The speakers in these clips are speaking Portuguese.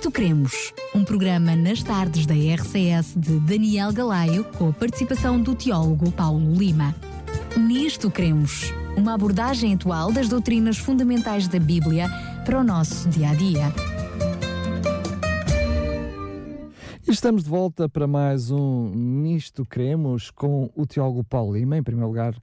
Nisto Cremos, um programa nas tardes da RCS de Daniel Galaio, com a participação do teólogo Paulo Lima. Nisto Cremos, uma abordagem atual das doutrinas fundamentais da Bíblia para o nosso dia a dia. Estamos de volta para mais um Nisto Cremos com o teólogo Paulo Lima. Em primeiro lugar,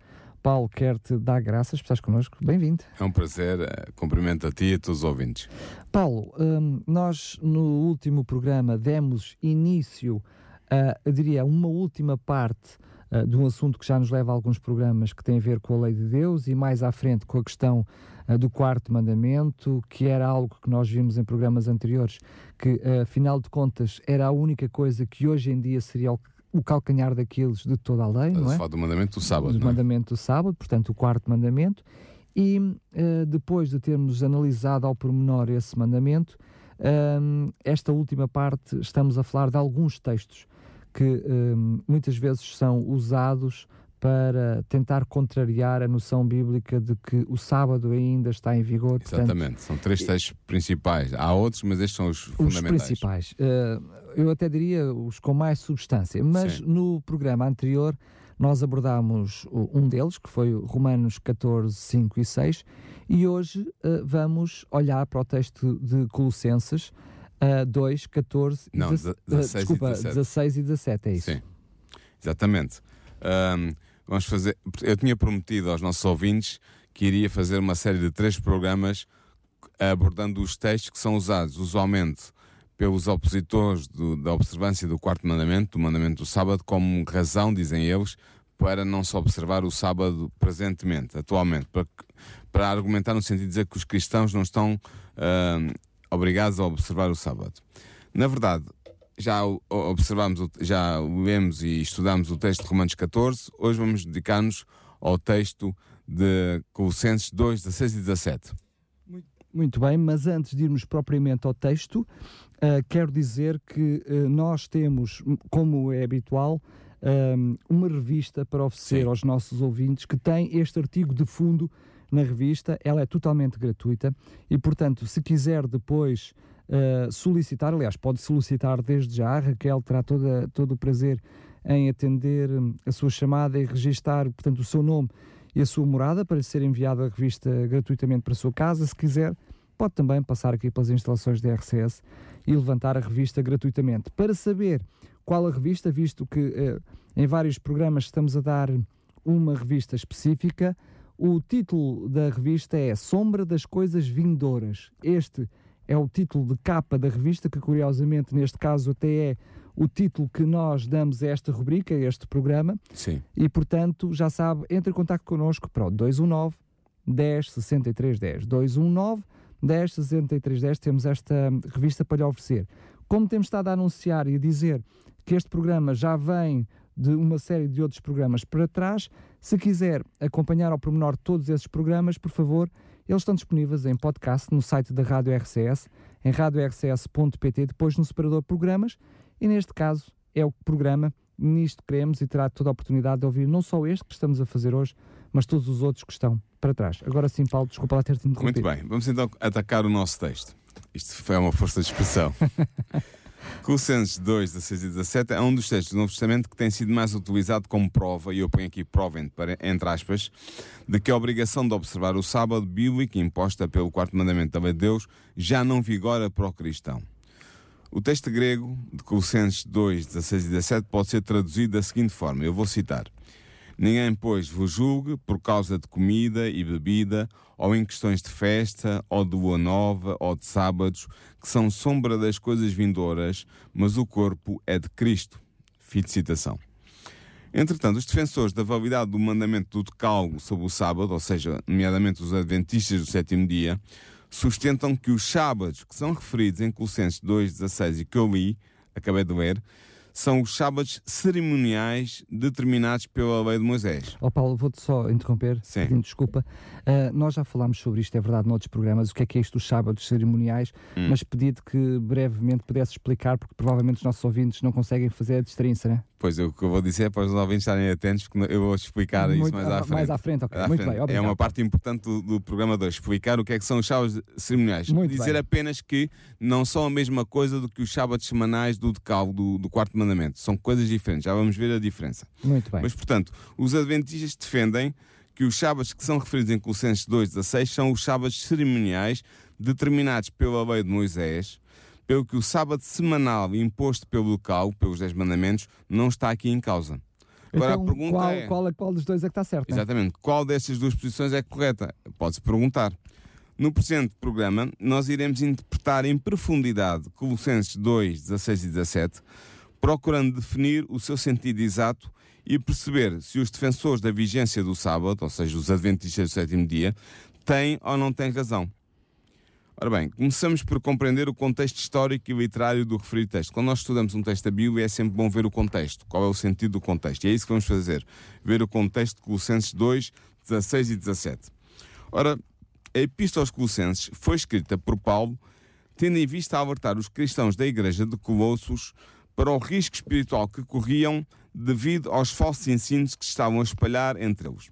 Paulo, quer-te dar graças por estás connosco. Bem-vindo. É um prazer. Eh, cumprimento a ti e a todos os ouvintes. Paulo, hum, nós no último programa demos início a, eu diria, uma última parte uh, de um assunto que já nos leva a alguns programas que tem a ver com a lei de Deus e mais à frente com a questão uh, do quarto mandamento, que era algo que nós vimos em programas anteriores, que uh, afinal de contas era a única coisa que hoje em dia seria o, calcanhar daqueles de toda a lei, não é? Fala do mandamento do sábado, Do é? mandamento do sábado, portanto o quarto mandamento, e uh, depois de termos analisado ao pormenor esse mandamento, um, esta última parte estamos a falar de alguns textos que um, muitas vezes são usados para tentar contrariar a noção bíblica de que o sábado ainda está em vigor. portanto, Exatamente. São três textos principais. Há outros, mas estes são os os fundamentais. principais. Uh, eu até diria os com mais substância, mas Sim. no programa anterior nós abordámos um deles, que foi Romanos 14, 5 e 6, e hoje uh, vamos olhar para o texto de Colossenses uh, 2, 14 e Não, deze- de- 16 e desculpa, 17. 16 e 17, é isso. Sim, exatamente. Ahm, vamos fazer. Eu tinha prometido aos nossos ouvintes que iria fazer uma série de três programas abordando os textos que são usados usualmente pelos opositores do- da observância do quarto mandamento, do mandamento do sábado, como razão, dizem eles, para não se observar o sábado presentemente, atualmente, para, para argumentar no sentido de dizer que os cristãos não estão ahm, obrigados a observar o sábado. Na verdade, já observamos, já lemos e estudamos o texto de Romanos 14, hoje vamos dedicar-nos ao texto de Colossenses 2, 16 e 17. Muito bem, mas antes de irmos propriamente ao texto, ah, quero dizer que ah, nós temos, como é habitual, ahm, uma revista para oferecer Sim. aos nossos ouvintes que tem este artigo de fundo na revista. Ela é totalmente gratuita e, portanto, se quiser depois ah, solicitar, aliás, pode solicitar desde já, a Raquel terá toda, todo o prazer em atender hum, a sua chamada e registar, portanto, o seu nome e a sua morada para lhe ser enviada a revista gratuitamente para a sua casa. Se quiser, pode também passar aqui pelas instalações da RCS e levantar a revista gratuitamente. Para saber qual a revista, visto que eh, em vários programas estamos a dar uma revista específica, o título da revista é Sombra das Coisas Vindouras. Este é o título de capa da revista, que curiosamente neste caso até é o título que nós damos a esta rubrica, a este programa. Sim. E, portanto, já sabe, entre em contato connosco para o 219 10 63 10. 219 10 63 10. Temos esta revista para lhe oferecer. Como temos estado a anunciar e a dizer que este programa já vem de uma série de outros programas para trás, se quiser acompanhar ao pormenor todos esses programas, por favor, eles estão disponíveis em podcast no site da Rádio RCS, em radiorcs.pt, depois no separador programas, e neste caso é o programa Nisto Queremos e terá toda a oportunidade de ouvir não só este que estamos a fazer hoje, mas todos os outros que estão para trás. Agora sim, Paulo, desculpa lá ter-te interrompido. Muito bem, vamos então atacar o nosso texto. Isto foi uma força de expressão. Colossenses 2, 16 e 17 é um dos textos do Novo Testamento que tem sido mais utilizado como prova, e eu ponho aqui prova entre, aspas, de que a obrigação de observar o sábado bíblico imposta pelo quarto mandamento da lei de Deus já não vigora para o cristão. O texto grego de Colossenses 2, 16 e 17 pode ser traduzido da seguinte forma, eu vou citar. Ninguém, pois, vos julgue por causa de comida e bebida, ou em questões de festa, ou de lua nova, ou de sábados, que são sombra das coisas vindouras, mas o corpo é de Cristo. Fim de citação. Entretanto, os defensores da validade do mandamento do decálogo sobre o sábado, ou seja, nomeadamente os adventistas do sétimo dia, sustentam que os sábados que são referidos em Colossenses 2.16 e que eu li, acabei de ler, são os sábados cerimoniais determinados pela lei de Moisés. Ó Paulo, vou-te só interromper, Sim. pedindo desculpa. Ah, nós já falámos sobre isto, é verdade, noutros programas, o que é que é isto dos sábados cerimoniais, Hum. mas pedi-te que brevemente pudesse explicar, porque provavelmente os nossos ouvintes não conseguem fazer a distinção, né? Pois, o que eu vou dizer é para os ouvintes estarem atentos, porque eu vou explicar Muito- isso mais à ah, frente. mais à frente, ok. À Muito frente. bem, É obrigado. uma parte importante do, do programa 2, explicar o que é que são os sábados cerimoniais. Muito Dizer bem. apenas que não são a mesma coisa do que os sábados semanais do decálogo do, do quarto mandamento. São coisas diferentes, já vamos ver a diferença. Muito bem. Mas, portanto, os adventistas defendem que os sábados que são referidos em Colossenses 2,16 são os sábados cerimoniais determinados pela lei de Moisés, pelo que o sábado semanal imposto pelo local, pelos 10 mandamentos, não está aqui em causa. Agora então, a pergunta qual, é... qual, qual dos dois é que está certo? Exatamente. Qual destas duas posições é correta? Pode-se perguntar. No presente programa, nós iremos interpretar em profundidade Colossenses 2, 16 e 17, procurando definir o seu sentido exato e perceber se os defensores da vigência do sábado, ou seja, os adventistas do sétimo dia, têm ou não têm razão. Ora bem, começamos por compreender o contexto histórico e literário do referido texto. Quando nós estudamos um texto da Bíblia, é sempre bom ver o contexto, qual é o sentido do contexto. E é isso que vamos fazer, ver o contexto de Colossenses 2, 16 e 17. Ora, a Epístola aos Colossenses foi escrita por Paulo, tendo em vista alertar os cristãos da igreja de Colossos para o risco espiritual que corriam devido aos falsos ensinos que se estavam a espalhar entre eles.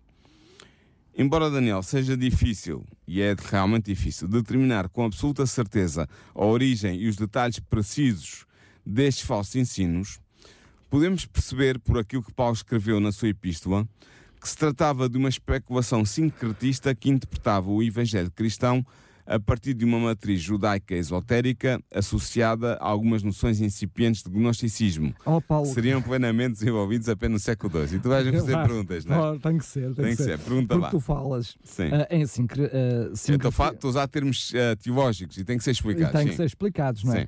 Embora Daniel seja difícil, e é realmente difícil, determinar com absoluta certeza a origem e os detalhes precisos destes falsos ensinos, podemos perceber por aquilo que Paulo escreveu na sua epístola que se tratava de uma especulação sincretista que interpretava o evangelho cristão a partir de uma matriz judaica esotérica associada a algumas noções incipientes de gnosticismo, Oh, Paulo. que seriam plenamente desenvolvidos apenas no século II. E tu vais-me fazer perguntas, não é? Oh, tem que ser, tem, Tem que ser, pergunta Porque lá. tu falas Sim. ah, em sincre, Eu estou sincre- a fa- estou a usar termos eh, teológicos e tem que ser explicado. tem sim. que ser explicados, não é? Sim.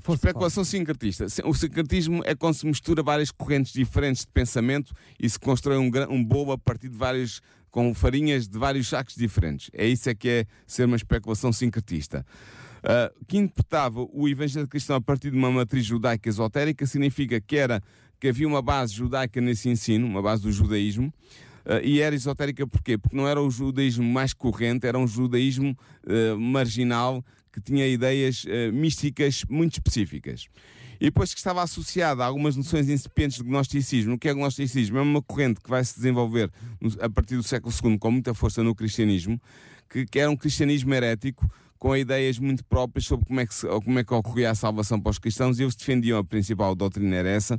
Força, Especulação sincretista. Se- O sincretismo é quando se mistura várias correntes diferentes de pensamento e se constrói um, um bolo a partir de vários com farinhas de vários sacos diferentes. É isso é que é ser uma especulação sincretista. Ah, que interpretava o Evangelho cristão a partir de uma matriz judaica esotérica significa que era que havia uma base judaica nesse ensino, uma base do judaísmo, ah, e era esotérica porquê? Porque não era o judaísmo mais corrente, era um judaísmo ah, marginal que tinha ideias ah, místicas muito específicas. E depois que estava associada a algumas noções incipientes de gnosticismo. O que é gnosticismo? É uma corrente que vai se desenvolver a partir do século II com muita força no cristianismo, que, que era um cristianismo herético, com ideias muito próprias sobre como é, que como é que ocorria a salvação para os cristãos, e eles defendiam, a principal doutrina era essa,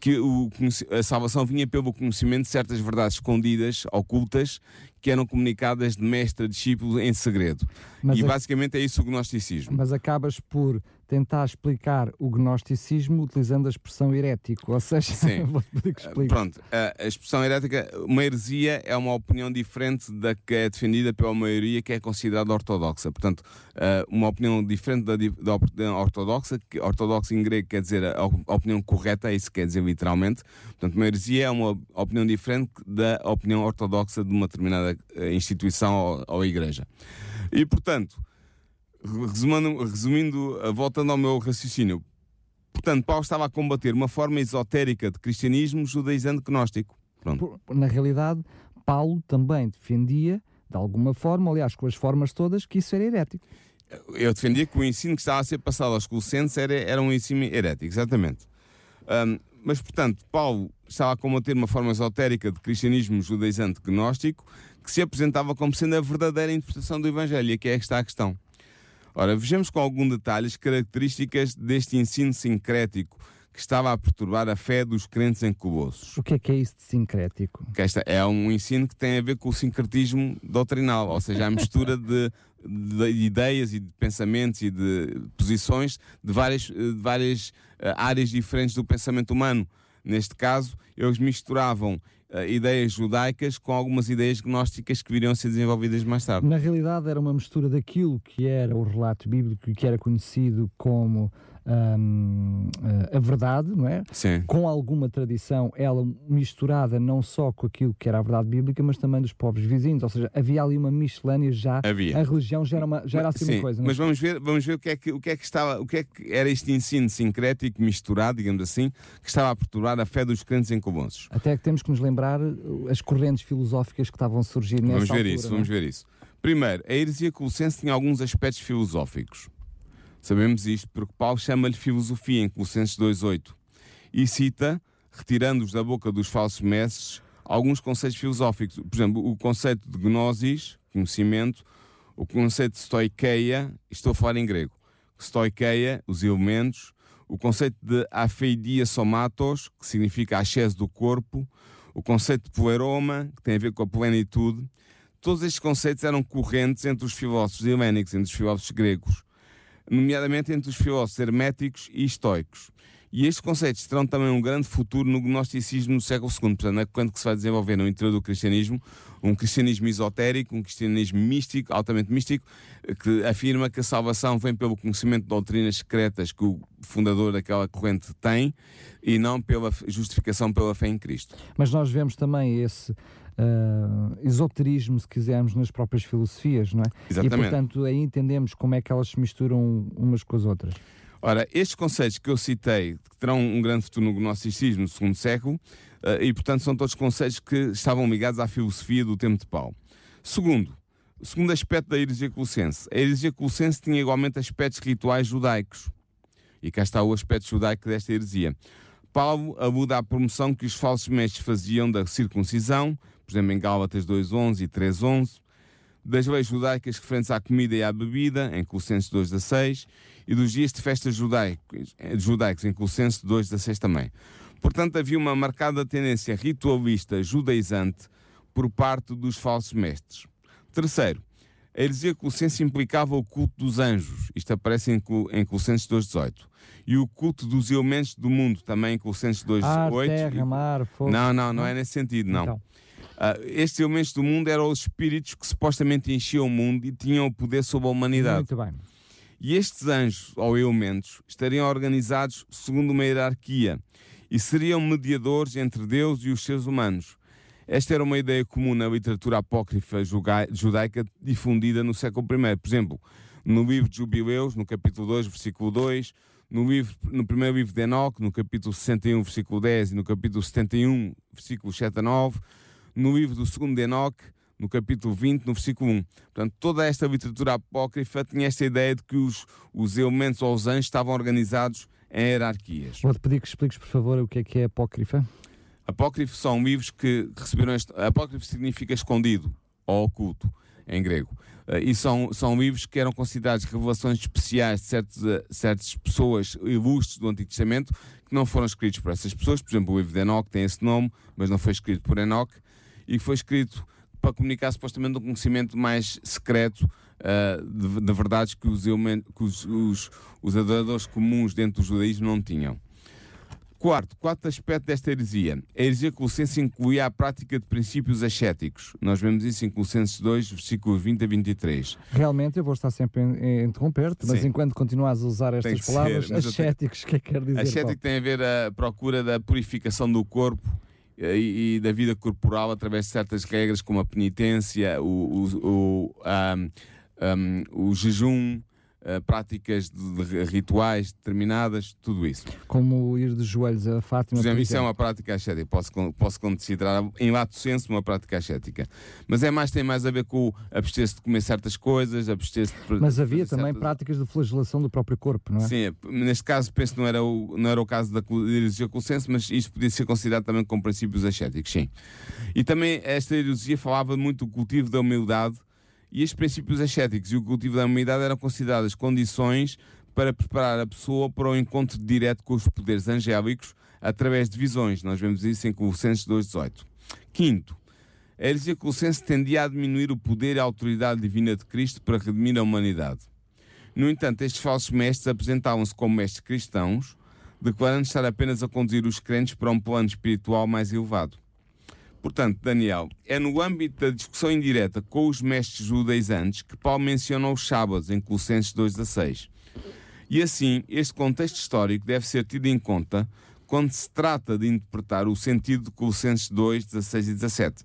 que o a salvação vinha pelo conhecimento de certas verdades escondidas, ocultas, que eram comunicadas de mestre a discípulo em segredo. Mas e a- basicamente é isso o gnosticismo. Mas acabas por tentar explicar o gnosticismo utilizando a expressão herético, ou seja, vou pedir que explique. Pronto, a, a expressão herética, uma heresia é uma opinião diferente da que é defendida pela maioria que é considerada ortodoxa. Portanto, ah, uma opinião diferente da, da opinião ortodoxa, que ortodoxa em grego quer dizer a, op- a opinião correta, é isso que quer dizer literalmente. Portanto, uma heresia é uma opinião diferente da opinião ortodoxa de uma determinada eh, instituição ou, ou igreja. E, portanto, resumindo, resumindo, voltando ao meu raciocínio, portanto, Paulo estava a combater uma forma esotérica de cristianismo judaizante gnóstico. Pronto. Na realidade, Paulo também defendia, de alguma forma, aliás, com as formas todas, que isso era herético. Eu defendia que o ensino que estava a ser passado aos colossenses era, era um ensino herético, exatamente. Ahm, mas, portanto, Paulo estava a combater uma forma esotérica de cristianismo judaizante gnóstico que se apresentava como sendo a verdadeira interpretação do Evangelho, e aqui é que está a questão. Ora, vejamos com algum detalhe as características deste ensino sincrético que estava a perturbar a fé dos crentes em Colossos. O que é que é isso de sincrético? Que esta é um ensino que tem a ver com o sincretismo doutrinal, ou seja, a mistura de, de ideias e de pensamentos e de posições de várias, de várias eh, áreas diferentes do pensamento humano. Neste caso, eles misturavam eh, ideias judaicas com algumas ideias gnósticas que viriam a ser desenvolvidas mais tarde. Na realidade, era uma mistura daquilo que era o relato bíblico e que era conhecido como hum, a verdade, não é? Sim. Com alguma tradição, ela misturada não só com aquilo que era a verdade bíblica, mas também dos povos vizinhos. Ou seja, havia ali uma miscelânea já. Havia. A religião já era, uma, já era assim Sim, uma coisa. não é? mas vamos ver, vamos ver o que é que o que é que estava, o que é que era este ensino sincrético misturado, digamos assim, que estava a perturbar a fé dos crentes em Colossos. Até que temos que nos lembrar uh, as correntes filosóficas que estavam a surgir nessa Vamos ver altura, isso, é? vamos ver isso. Primeiro, a heresia colossense tinha alguns aspectos filosóficos. Sabemos isto porque Paulo chama-lhe filosofia em Colossenses 2.8 e cita retirando-os da boca dos falsos mestres alguns conceitos filosóficos. Por exemplo, o conceito de gnosis, conhecimento, o conceito de stoikeia, estou a falar em grego, stoikeia, os elementos, o conceito de afeidia somatos, que significa chese do corpo, o conceito de poeroma, que tem a ver com a plenitude. Todos estes conceitos eram correntes entre os filósofos helénicos, entre os filósofos gregos, nomeadamente entre os filósofos herméticos e estoicos. E estes conceitos terão também um grande futuro no gnosticismo no século II, portanto, é quando se vai desenvolver no interior do cristianismo um cristianismo esotérico, um cristianismo místico, altamente místico, que afirma que a salvação vem pelo conhecimento de doutrinas secretas que o fundador daquela corrente tem e não pela justificação pela fé em Cristo. Mas nós vemos também esse uh, esoterismo, se quisermos, nas próprias filosofias, não é? Exatamente. E, portanto, aí entendemos como é que elas se misturam umas com as outras. Ora, estes conceitos que eu citei, que terão um grande futuro no gnosticismo no segundo século, uh, e portanto são todos conceitos que estavam ligados à filosofia do tempo de Paulo. Segundo, o segundo aspecto da heresia colossense. A heresia colossense tinha igualmente aspectos rituais judaicos. E cá está o aspecto judaico desta heresia. Paulo aluda à promoção que os falsos mestres faziam da circuncisão, por exemplo, em Gálatas 2.11 e 3.11, das leis judaicas referentes à comida e à bebida, em Colossenses 2.16, e dos dias de festas judaicos, judaicos em Colossenses 2.16 também. Portanto, havia uma marcada tendência ritualista judaizante por parte dos falsos mestres. Terceiro, a heresia colossense implicava o culto dos anjos, isto aparece em, em Colossenses 2.18, e o culto dos elementos do mundo, também em Colossenses 2.8. Ar, terra, mar, fogo. Não, não, não é nesse sentido, não. Então. Uh, estes elementos do mundo eram os espíritos que supostamente enchiam o mundo e tinham o poder sobre a humanidade. Muito bem. E estes anjos, ou elementos, estariam organizados segundo uma hierarquia e seriam mediadores entre Deus e os seres humanos. Esta era uma ideia comum na literatura apócrifa judaica difundida no século I. Por exemplo, no livro de Jubileus, no capítulo 2, versículo 2, no, livro, no primeiro livro de Enoque, no capítulo 61, versículo 10 e no capítulo 71, versículo 7 a 9, no livro do segundo de Enoque, no capítulo 20, no versículo 1. Portanto, toda esta literatura apócrifa tinha esta ideia de que os, os elementos ou os anjos estavam organizados em hierarquias. Vou-te pedir que expliques, por favor, o que é que é apócrifa. Apócrifo são livros que receberam. Este... Apócrifo significa escondido ou oculto em grego. Uh, e são, são livros que eram considerados revelações especiais de certos, uh, certas pessoas ilustres do Antigo Testamento que não foram escritos por essas pessoas. Por exemplo, o livro de Enoch tem esse nome, mas não foi escrito por Enoch e foi escrito para comunicar supostamente um conhecimento mais secreto uh, de, de, verdades que, os, que os, os, os adoradores comuns dentro do judaísmo não tinham. Quarto, quarto aspecto desta heresia. A heresia colossense incluía a prática de princípios ascéticos. Nós vemos isso em Colossenses 2, versículos 20 a 23. Realmente, eu vou estar sempre a interromper-te, mas Sim. enquanto continuas a usar estas palavras, ser, ascéticos, o que é que quer dizer? Ascético tem a ver a procura da purificação do corpo e, da vida corporal através de certas regras como a penitência, o, o, o, um, um, o jejum, Uh, práticas de, de, rituais determinadas, tudo isso. Como ir de joelhos a Fátima. Por exemplo, isso é uma prática ascética. Posso, posso considerar, em lato senso, uma prática ascética. Mas é mais, tem mais a ver com abster-se de comer certas coisas, abster-se de. Mas havia também certas... práticas de flagelação do próprio corpo, não é? Sim, neste caso, penso que não era o, não era o caso da heresia mas isso podia ser considerado também como princípios ascéticos, sim. E também esta heresia falava muito do cultivo da humildade e estes princípios ascéticos e o cultivo da humanidade eram consideradas condições para preparar a pessoa para o encontro direto com os poderes angélicos através de visões. Nós vemos isso em Colossenses 2.18. Quinto, a heresia colossense tendia a diminuir o poder e a autoridade divina de Cristo para redimir a humanidade. No entanto, estes falsos mestres apresentavam-se como mestres cristãos, declarando estar apenas a conduzir os crentes para um plano espiritual mais elevado. Portanto, Daniel, é no âmbito da discussão indireta com os mestres judaizantes que Paulo menciona os sábados em Colossenses 2,16. E assim, este contexto histórico deve ser tido em conta quando se trata de interpretar o sentido de Colossenses 2, 16 e 17.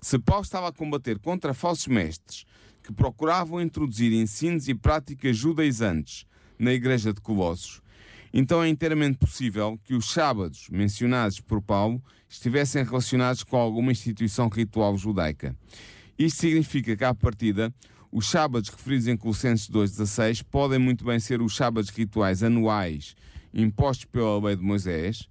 Se Paulo estava a combater contra falsos mestres que procuravam introduzir ensinos e práticas judaizantes na igreja de Colossos, então é inteiramente possível que os sábados mencionados por Paulo estivessem relacionados com alguma instituição ritual judaica. Isto significa que, à partida, os sábados referidos em Colossenses 2,16 podem muito bem ser os sábados rituais anuais impostos pela lei de Moisés,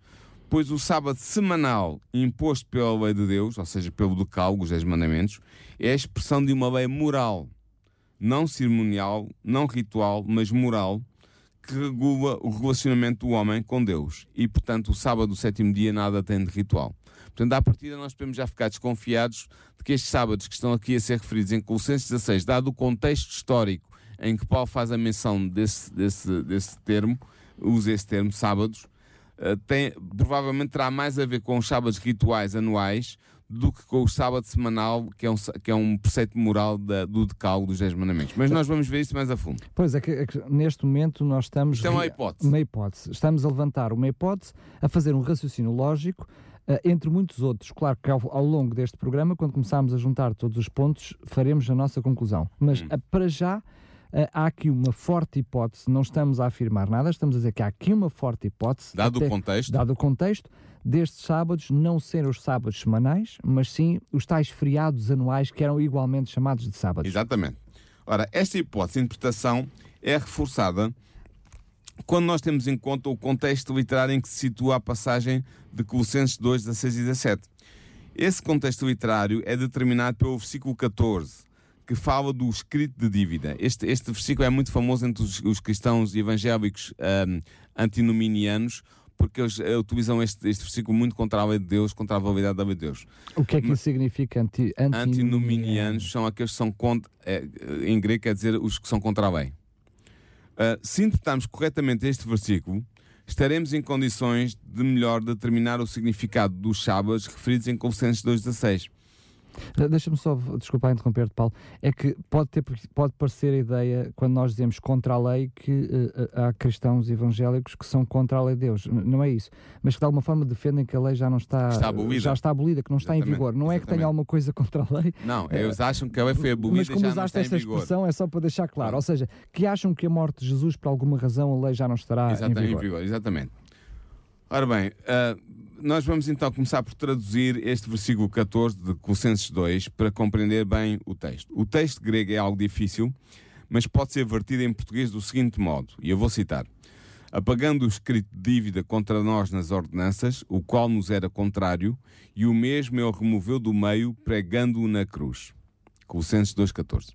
pois o sábado semanal imposto pela lei de Deus, ou seja, pelo decálogo, os 10 mandamentos, é a expressão de uma lei moral, não cerimonial, não ritual, mas moral, que regula o relacionamento do homem com Deus. E, portanto, o sábado, o sétimo dia, nada tem de ritual. Portanto, à partida, nós podemos já ficar desconfiados de que estes sábados que estão aqui a ser referidos em Colossenses 16, dado o contexto histórico em que Paulo faz a menção desse, desse, desse termo, usa esse termo, sábados, uh, tem, provavelmente terá mais a ver com os sábados rituais anuais do que com o sábado semanal, que é um, que é um preceito moral da, do decálogo dos 10 mandamentos. Mas nós vamos ver isso mais a fundo. Pois é que, é que neste momento nós estamos... Isto é uma hipótese. Uma hipótese. Estamos a levantar uma hipótese, a fazer um raciocínio lógico, uh, entre muitos outros. Claro que ao, ao, longo deste programa, quando começarmos a juntar todos os pontos, faremos a nossa conclusão. Mas hum. uh, para já há aqui uma forte hipótese, não estamos a afirmar nada, estamos a dizer que há aqui uma forte hipótese. Dado até, o contexto. Dado o contexto, destes sábados não serem os sábados semanais, mas sim os tais feriados anuais que eram igualmente chamados de sábados. Exatamente. Ora, esta hipótese de interpretação é reforçada quando nós temos em conta o contexto literário em que se situa a passagem de Colossenses 2, 16 e 17. Esse contexto literário é determinado pelo versículo 14, que fala do escrito de dívida. Este, este versículo é muito famoso entre os, os cristãos evangélicos um, antinominianos, porque eles uh, utilizam este, este versículo muito contra a lei de Deus, contra a validade da lei de Deus. O que é que Mas, isso significa anti, antinominianos? são aqueles que são contra, é, em grego quer dizer os que são contra a lei. Uh, se interpretarmos corretamente este versículo, estaremos em condições de melhor determinar o significado dos sábados referidos em Colossenses 2,16. Deixa-me só, desculpa interromper-te, Paulo, é que pode, ter, pode parecer a ideia, quando nós dizemos contra a lei, que uh, há cristãos evangélicos que são contra a lei de Deus. Não é isso. Mas que de alguma forma defendem que a lei já não está, está abolida. já está abolida, que não está Exatamente. em vigor. Não Exatamente. é que tenha alguma coisa contra a lei. Não, eles acham que a lei foi abolida mas como já usaste esta expressão, é só para deixar claro. Ou seja, que acham que a morte de Jesus, por alguma razão, a lei já não estará Exatamente, em vigor. Em vigor. Exatamente. Ora bem, uh, nós vamos então começar por traduzir este versículo 14 de Colossenses 2 para compreender bem o texto. O texto grego é algo difícil, mas pode ser vertido em português do seguinte modo, e eu vou citar: Apagando o escrito de dívida contra nós nas ordenanças, o qual nos era contrário, e o mesmo ele removeu do meio, pregando-o na cruz. Colossenses 2,14.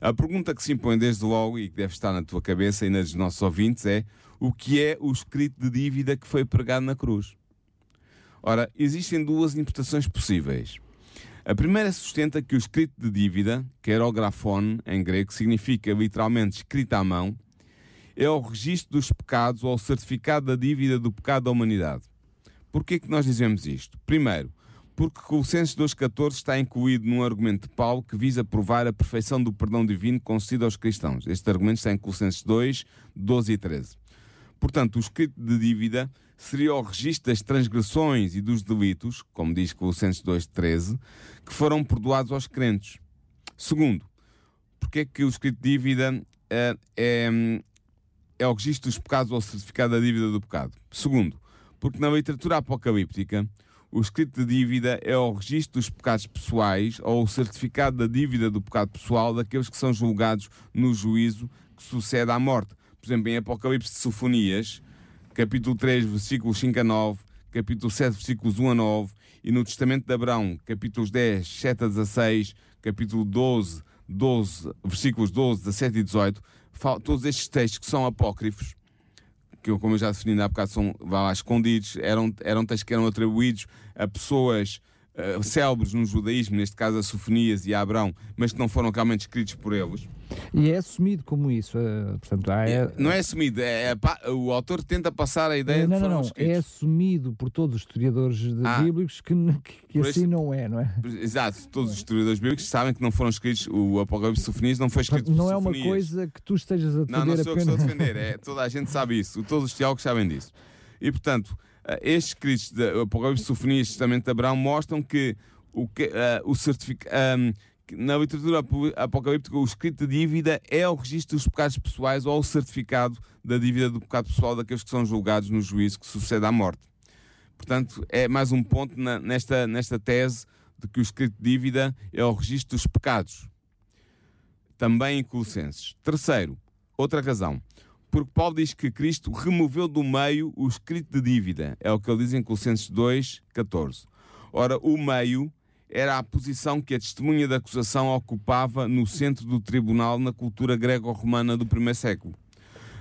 A pergunta que se impõe desde logo e que deve estar na tua cabeça e na dos nossos ouvintes é: o que é o escrito de dívida que foi pregado na cruz? Ora, existem duas interpretações possíveis. A primeira sustenta que o escrito de dívida, que o grafone em grego, significa literalmente escrita à mão, é o registro dos pecados ou o certificado da dívida do pecado da humanidade. Por que nós dizemos isto? Primeiro, porque Colossenses 2.14 está incluído num argumento de Paulo que visa provar a perfeição do perdão divino concedido aos cristãos. Este argumento está em Colossenses 2, 12 e 13. Portanto, o escrito de dívida seria o registro das transgressões e dos delitos, como diz Colossenses 2.13, que foram perdoados aos crentes. Segundo, porque é que o escrito de dívida uh, é, é o registro dos pecados ou o certificado da dívida do pecado? Segundo, porque na literatura apocalíptica, o escrito de dívida é o registro dos pecados pessoais ou o certificado da dívida do pecado pessoal daqueles que são julgados no juízo que sucede à morte. Por exemplo, em Apocalipse de Sofonias, capítulo 3, versículos 5 a 9, capítulo 7, versículos 1 a 9, e no Testamento de Abraão, capítulos 10, 7 a 16, capítulo 12, 12 versículos 12, 17 e 18, todos estes textos que são apócrifos, que como eu já defini há bocado são lá, escondidos, eram, eram textos que eram atribuídos a pessoas uh, célebres no judaísmo, neste caso a Sofonias e a Abraão, mas que não foram realmente escritos por eles. E é assumido como isso. Uh, portanto, é, não é assumido, é, é, o autor tenta passar a ideia não, de não, não, é assumido por todos os historiadores ah, bíblicos que, que, que assim não é, não é? Exato, todos os historiadores bíblicos sabem que não foram escritos, o Apocalipse de Sofonias não foi escrito Não é uma coisa que tu estejas a defender Não, não sou eu que estou a defender, é, toda a gente sabe isso, todos os teólogos sabem disso. E portanto, eh, estes escritos do Apocalipse de Sofonias e Testamento de Abraão mostram que o, que, uh, o certificado. Um, na literatura apocalíptica, o escrito de dívida é o registro dos pecados pessoais ou o certificado da dívida do pecado pessoal daqueles que são julgados no juízo que sucede à morte. Portanto, é mais um ponto na, nesta, nesta tese de que o escrito de dívida é o registro dos pecados. Também em Colossenses. Terceiro, outra razão. Porque Paulo diz que Cristo removeu do meio o escrito de dívida. É o que ele diz em Colossenses 2, 14. Ora, o meio era a posição que a testemunha da acusação ocupava no centro do tribunal na cultura grego-romana do primeiro século.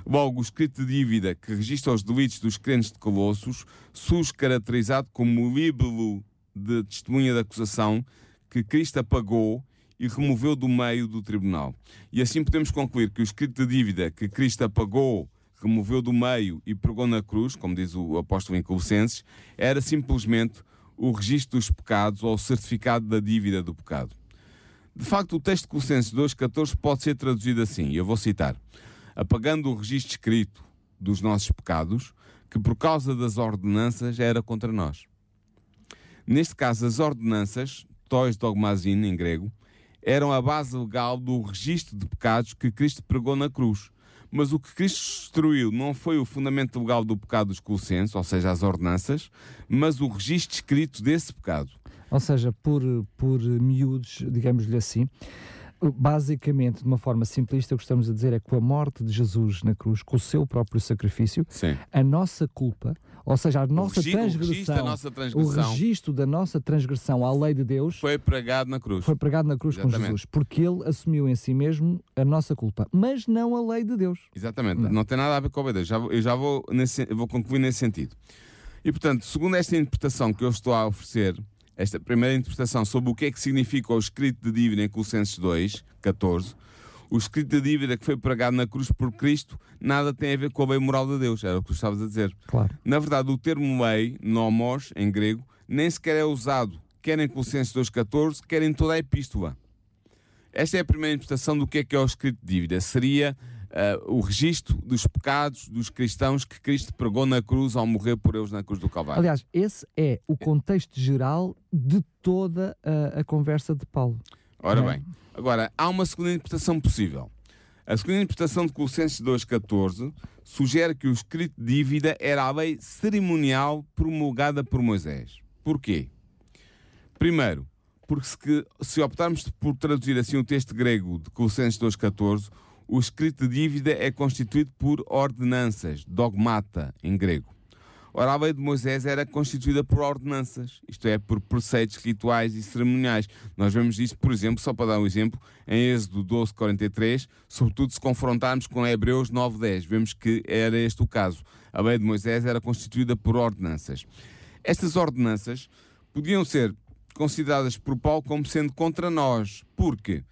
Logo, o escrito de dívida que registra os delitos dos crentes de Colossos surge caracterizado como o líbelo de testemunha da acusação que Cristo apagou e removeu do meio do tribunal. E assim podemos concluir que o escrito de dívida que Cristo apagou, removeu do meio e pregou na cruz, como diz o apóstolo em Colossenses, era simplesmente o registro dos pecados ou o certificado da dívida do pecado. De facto, o texto de Colossenses 2,14 pode ser traduzido assim, eu vou citar: apagando o registro escrito dos nossos pecados, que por causa das ordenanças era contra nós. Neste caso, as ordenanças, tois dogmazin em grego, eram a base legal do registro de pecados que Cristo pregou na cruz. Mas o que Cristo destruiu não foi o fundamento legal do pecado dos Colossenses, ou seja, as ordenanças, mas o registro escrito desse pecado. Ou seja, por, por miúdos, digamos-lhe assim, basicamente, de uma forma simplista, o que estamos a dizer é que com a morte de Jesus na cruz, com o seu próprio sacrifício, Sim. a nossa culpa, ou seja, a nossa o transgressão, da nossa o transgressão registro da nossa transgressão à lei de Deus foi pregado na cruz. foi pregado na cruz com Exatamente. Jesus, porque ele assumiu em si mesmo a nossa culpa, mas não a lei de Deus. Exatamente, Não. não, tem nada a ver com a obediência. Já vou- eu já vou, nesse, vou concluir nesse sentido. E portanto, segundo esta interpretação que eu estou a oferecer, esta primeira interpretação sobre o que é que significa o escrito de dívida em Colossenses 2, 14, o escrito de dívida que foi pregado na cruz por Cristo nada tem a ver com a lei moral de Deus, era o que tu estavas a dizer. Claro. Na verdade, o termo lei, nomos, em grego, nem sequer é usado, quer em Colossenses 2,14, quer em toda a epístola. Esta é a primeira interpretação do que é que é o escrito de dívida. Seria ah, o registro dos pecados dos cristãos que Cristo pregou na cruz ao morrer por eles na cruz do Calvário. Aliás, esse é o contexto geral de toda a, a conversa de Paulo. Ora É. bem, agora, há uma segunda interpretação possível. A segunda interpretação de Colossenses 2,14 sugere que o escrito de dívida era a lei cerimonial promulgada por Moisés. Porquê? Primeiro, porque se, se optarmos por traduzir assim o texto grego de Colossenses 2,14, o escrito de dívida é constituído por ordenanças, dogmata em grego. Ora, a lei de Moisés era constituída por ordenanças, isto é, por preceitos rituais e cerimoniais. Nós vemos isso, por exemplo, só para dar um exemplo, em Êxodo 12, 43, sobretudo se confrontarmos com Hebreus 9, 10. Vemos que era este o caso. A lei de Moisés era constituída por ordenanças. Estas ordenanças podiam ser consideradas por Paulo como sendo contra nós, porque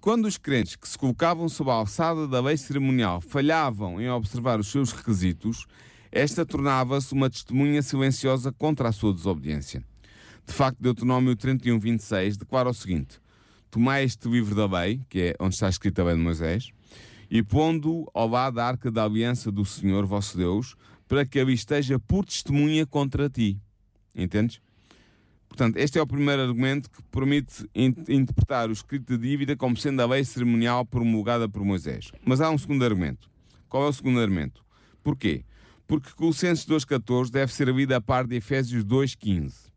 quando os crentes que se colocavam sob a alçada da lei cerimonial falhavam em observar os seus requisitos, esta tornava-se uma testemunha silenciosa contra a sua desobediência. De facto, Deuteronômio 31, 26 declara o seguinte: Tomai este livro da lei, que é onde está escrita a lei de Moisés, e pondo ao lado da arca da aliança do Senhor vosso Deus, para que ali esteja por testemunha contra ti. Entendes? Portanto, este é o primeiro argumento que permite in- interpretar o escrito de dívida como sendo a lei cerimonial promulgada por Moisés. Mas há um segundo argumento. Qual é o segundo argumento? Porquê? Porque Colossenses 2.14 deve ser lido a par de Efésios 2.15.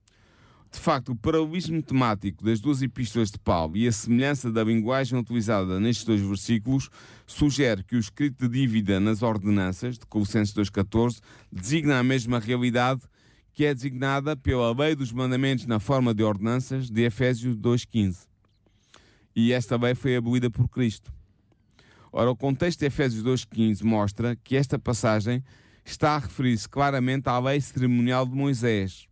De facto, o paralelismo temático das duas epístolas de Paulo e a semelhança da linguagem utilizada nestes dois versículos sugere que o escrito de dívida nas ordenanças de Colossenses 2.14 designa a mesma realidade que é designada pela lei dos mandamentos na forma de ordenanças de Efésios 2.15. E esta lei foi abolida por Cristo. Ora, o contexto de Efésios 2.15 mostra que esta passagem está a referir-se claramente à lei cerimonial de Moisés,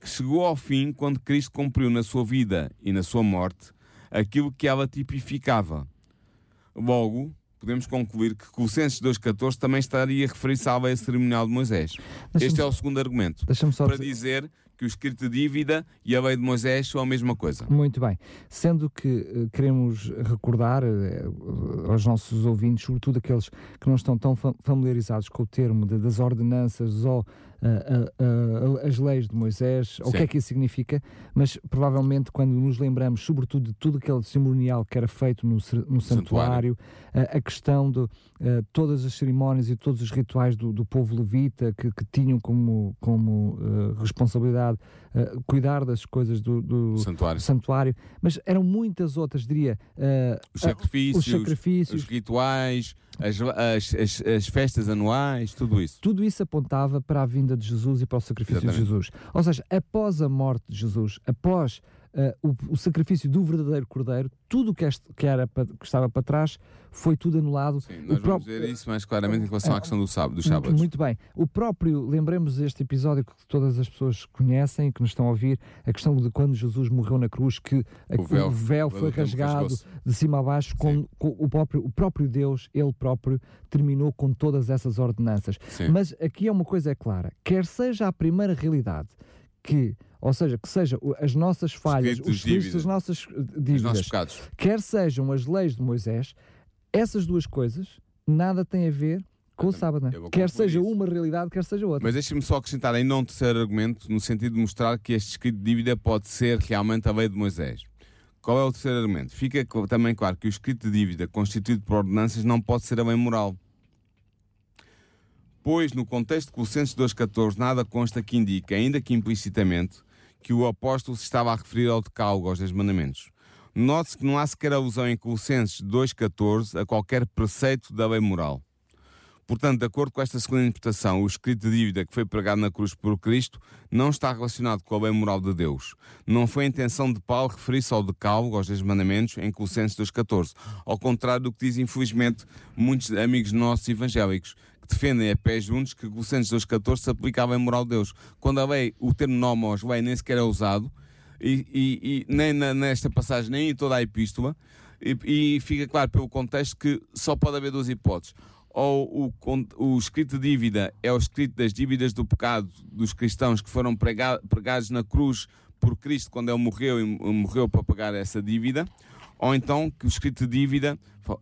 que chegou ao fim quando Cristo cumpriu na sua vida e na sua morte aquilo que ela tipificava. Logo, podemos concluir que Colossenses 2.14 também estaria a referir-se à lei cerimonial de Moisés. Este é o segundo argumento para dizer- dizer que o escrito de dívida e a lei de Moisés são a mesma coisa. Muito bem. Sendo que eh, queremos recordar eh, aos nossos ouvintes, sobretudo aqueles que não estão tão fa- familiarizados com o termo de- das ordenanças ou as leis de Moisés, ou o que é que isso significa, mas provavelmente quando nos lembramos, sobretudo de tudo aquele cerimonial que era feito no, no santuário, ah, a questão de ah, todas as cerimónias e todos os rituais do, do povo levita que, que tinham como, como responsabilidade responsabilidade uh, cuidar das coisas do, do santuário. santuário. Mas eram muitas outras, diria. Uh, os, sacrifícios, os sacrifícios, os rituais, as, as, as, as, festas anuais, tudo isso. Tudo isso apontava para a vinda de Jesus e para o sacrifício Exatamente. de Jesus. Ou seja, após a morte de Jesus, após uh, o, o, sacrifício do verdadeiro Cordeiro, tudo que, este, que, era, que estava para trás foi tudo anulado. Sim, nós o vamos ver isso mais claramente em relação à questão do sábado, dos sábados. Muito bem. O próprio, lembremos este episódio que todas as pessoas conhecem, que nos estão a ouvir, a questão de quando Jesus morreu na cruz, que o véu, o véu foi rasgado de cima a baixo, com, com, o, próprio, o próprio Deus, ele próprio, terminou com todas essas ordenanças. Sim. Mas aqui é uma coisa é clara, quer seja a primeira realidade que ou seja, que sejam as nossas falhas, os escritos das nossas dívidas, quer sejam as leis de Moisés, essas duas coisas nada têm a ver com o sábado, né? quer seja isso. uma realidade, quer seja outra. Mas deixe-me só acrescentar ainda um terceiro argumento, no sentido de mostrar que este escrito de dívida pode ser realmente a lei de Moisés. Qual é o terceiro argumento? Fica também claro que o escrito de dívida constituído por ordenanças não pode ser a lei moral. Pois, no contexto de Colossenses 2.14, nada consta que indique, ainda que implicitamente, que o apóstolo se estava a referir ao decálogo, aos dez mandamentos. Note-se que não há sequer alusão em Colossenses 2.14 a qualquer preceito da lei moral. Portanto, de acordo com esta segunda interpretação, o escrito de dívida que foi pregado na cruz por Cristo não está relacionado com a lei moral de Deus. Não foi a intenção de Paulo referir-se ao decálogo, aos dez mandamentos, em Colossenses 2.14. Ao contrário do que dizem, infelizmente, muitos amigos nossos evangélicos, que defendem a pé juntos que Colossenses 2.14 se aplicava em moral de Deus. Quando a lei, o termo nomos, lei, nem sequer é usado, e, e, e nem na, nesta passagem, nem em toda a epístola, e, e, fica claro pelo contexto que só pode haver duas hipóteses. Ou o, o escrito de dívida é o escrito das dívidas do pecado dos cristãos que foram pregados na cruz por Cristo quando ele morreu e morreu para pagar essa dívida, ou então que o escrito de dívida,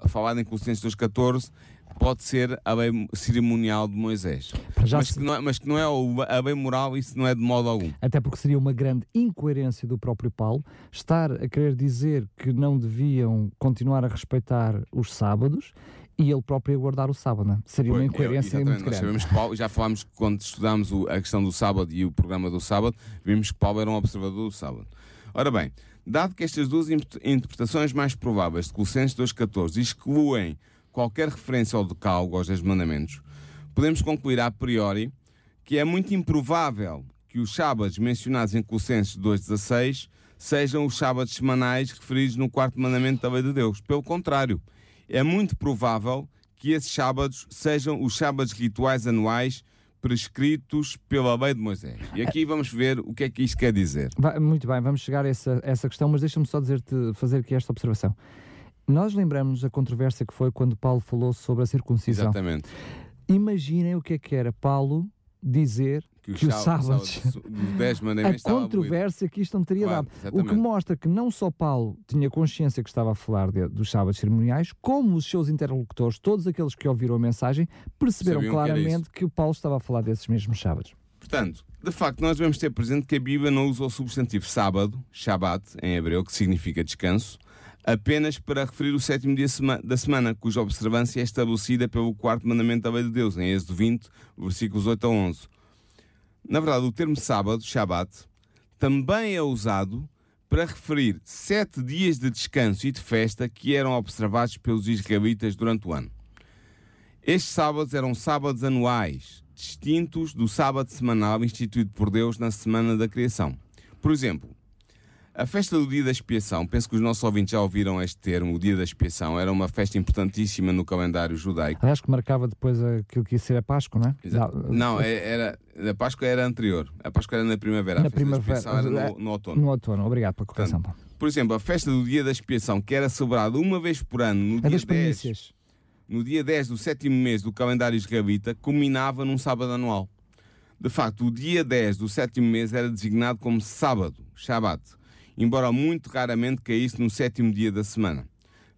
falado em Colossenses 2.14, pode ser a lei cerimonial de Moisés. Mas que, não é, mas que não é a lei moral, isso não é de modo algum. Até porque seria uma grande incoerência do próprio Paulo estar a querer dizer que não deviam continuar a respeitar os sábados e ele próprio a guardar o sábado. É? Seria uma incoerência eu, muito grande. Que Paulo, já falámos quando estudámos a questão do sábado e o programa do sábado, vimos que Paulo era um observador do sábado. Ora bem, dado que estas duas interpretações mais prováveis de Colossenses 2.14 excluem qualquer referência ao decálogo, aos dez mandamentos, podemos concluir a priori que é muito improvável que os sábados mencionados em Colossenses 2.16 sejam os sábados semanais referidos no quarto mandamento da lei de Deus. Pelo contrário, é muito provável que esses sábados sejam os sábados rituais anuais prescritos pela lei de Moisés. E aqui vamos ver o que é que isto quer dizer. Muito bem, vamos chegar a essa, essa questão, mas deixa-me só dizer-te, fazer aqui esta observação. Nós lembramos a controvérsia que foi quando Paulo falou sobre a circuncisão. Exatamente. Imaginem o que é que era Paulo dizer que, que o sábado, a controvérsia que isto não teria claro, dado. Exatamente. O que mostra que não só Paulo tinha consciência que estava a falar de, dos sábados cerimoniais, como os seus interlocutores, todos aqueles que ouviram a mensagem, perceberam Sabiam claramente que, que o Paulo estava a falar desses mesmos sábados. Portanto, de facto, nós devemos ter presente que a Bíblia não usa o substantivo sábado, Shabbat, em hebreu, que significa descanso, apenas para referir o sétimo dia da semana, cuja observância é estabelecida pelo quarto mandamento da lei de Deus, em Êxodo 20, versículos 8 a 11. Na verdade, o termo sábado, Shabbat, também é usado para referir sete dias de descanso e de festa que eram observados pelos israelitas durante o ano. Estes sábados eram sábados anuais, distintos do sábado semanal instituído por Deus na semana da criação. Por exemplo, a festa do Dia da Expiação, penso que os nossos ouvintes já ouviram este termo, o Dia da Expiação, era uma festa importantíssima no calendário judaico. Acho que marcava depois aquilo que ia ser a Páscoa, não é? Exato. Não, é, era, a Páscoa era anterior. A Páscoa era na primavera, na a festa primavera, da Expiação era no, no, outono. No outono, obrigado pela correção. Portanto, por exemplo, a festa do Dia da Expiação, que era celebrada uma vez por ano, no dia 10, no dia 10 do sétimo mês do calendário israelita, culminava num sábado anual. De facto, o dia 10 do sétimo mês era designado como sábado, Shabbat embora muito raramente caísse no sétimo dia da semana.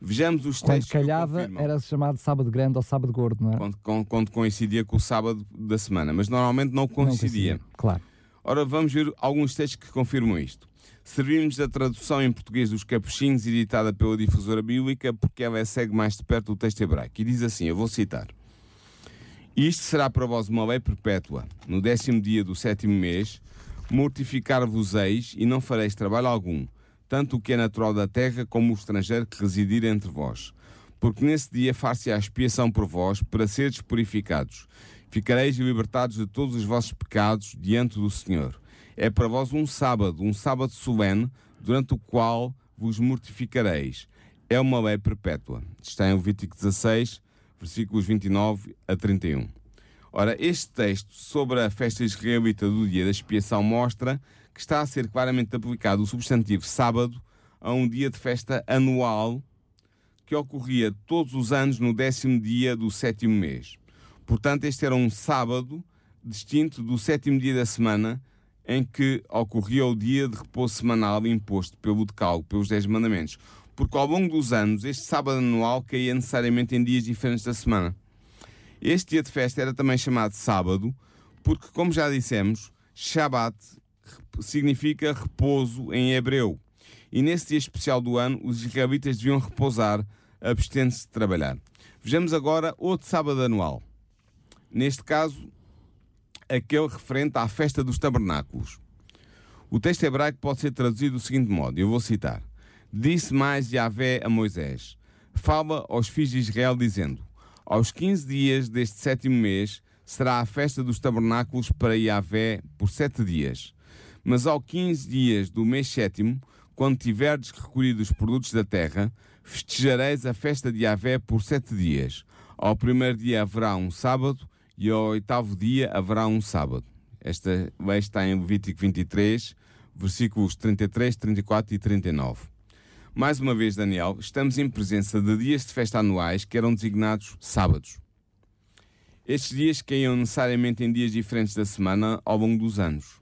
Vejamos os textos. Quando calhava, era chamado sábado grande ou sábado gordo, não é? Quando, quando, coincidia com o sábado da semana, mas normalmente não coincidia. Não coincidia. Claro. Ora, vamos ver alguns textos que confirmam isto. Servimos da tradução em português dos Capuchinhos, editada pela difusora bíblica, porque ela é segue mais de perto do texto hebraico. E diz assim: eu vou citar. Isto será para vós uma lei perpétua. No décimo dia do sétimo mês, Mortificar-vos-eis e não fareis trabalho algum, tanto o que é natural da terra como o estrangeiro que residir entre vós. Porque nesse dia far-se a expiação por vós, para seres purificados. Ficareis libertados de todos os vossos pecados diante do Senhor. É para vós um sábado, um sábado solene, durante o qual vos mortificareis. É uma lei perpétua. Está em Levítico 16, versículos 29 a 31. Ora, este texto sobre a festa israelita do dia da expiação mostra que está a ser claramente aplicado o substantivo sábado a um dia de festa anual que ocorria todos os anos no décimo dia do sétimo mês. Portanto, este era um sábado distinto do sétimo dia da semana em que ocorria o dia de repouso semanal imposto pelo decálogo, pelos Dez Mandamentos. Porque ao longo dos anos, este sábado anual caía necessariamente em dias diferentes da semana. Este dia de festa era também chamado sábado, porque, como já dissemos, Shabbat significa repouso em hebreu. E nesse dia especial do ano, os israelitas deviam repousar, abstendo-se de trabalhar. Vejamos agora outro sábado anual. Neste caso, aquele referente à festa dos tabernáculos. O texto hebraico pode ser traduzido do seguinte modo, eu vou citar. Disse mais Yahvé a Moisés, fala aos filhos de Israel dizendo, aos 15 dias deste sétimo mês será a festa dos tabernáculos para Yahvé por sete dias. Mas ao 15 dias do mês sétimo, quando tiverdes recolhido os produtos da terra, festejareis a festa de Yahvé por sete dias. Ao primeiro dia haverá um sábado e ao oitavo dia haverá um sábado. Esta lei está em Levítico 23, versículos 33, 34 e 39. Mais uma vez, Daniel, estamos em presença de dias de festa anuais que eram designados sábados. Estes dias caíam necessariamente em dias diferentes da semana ao longo dos anos.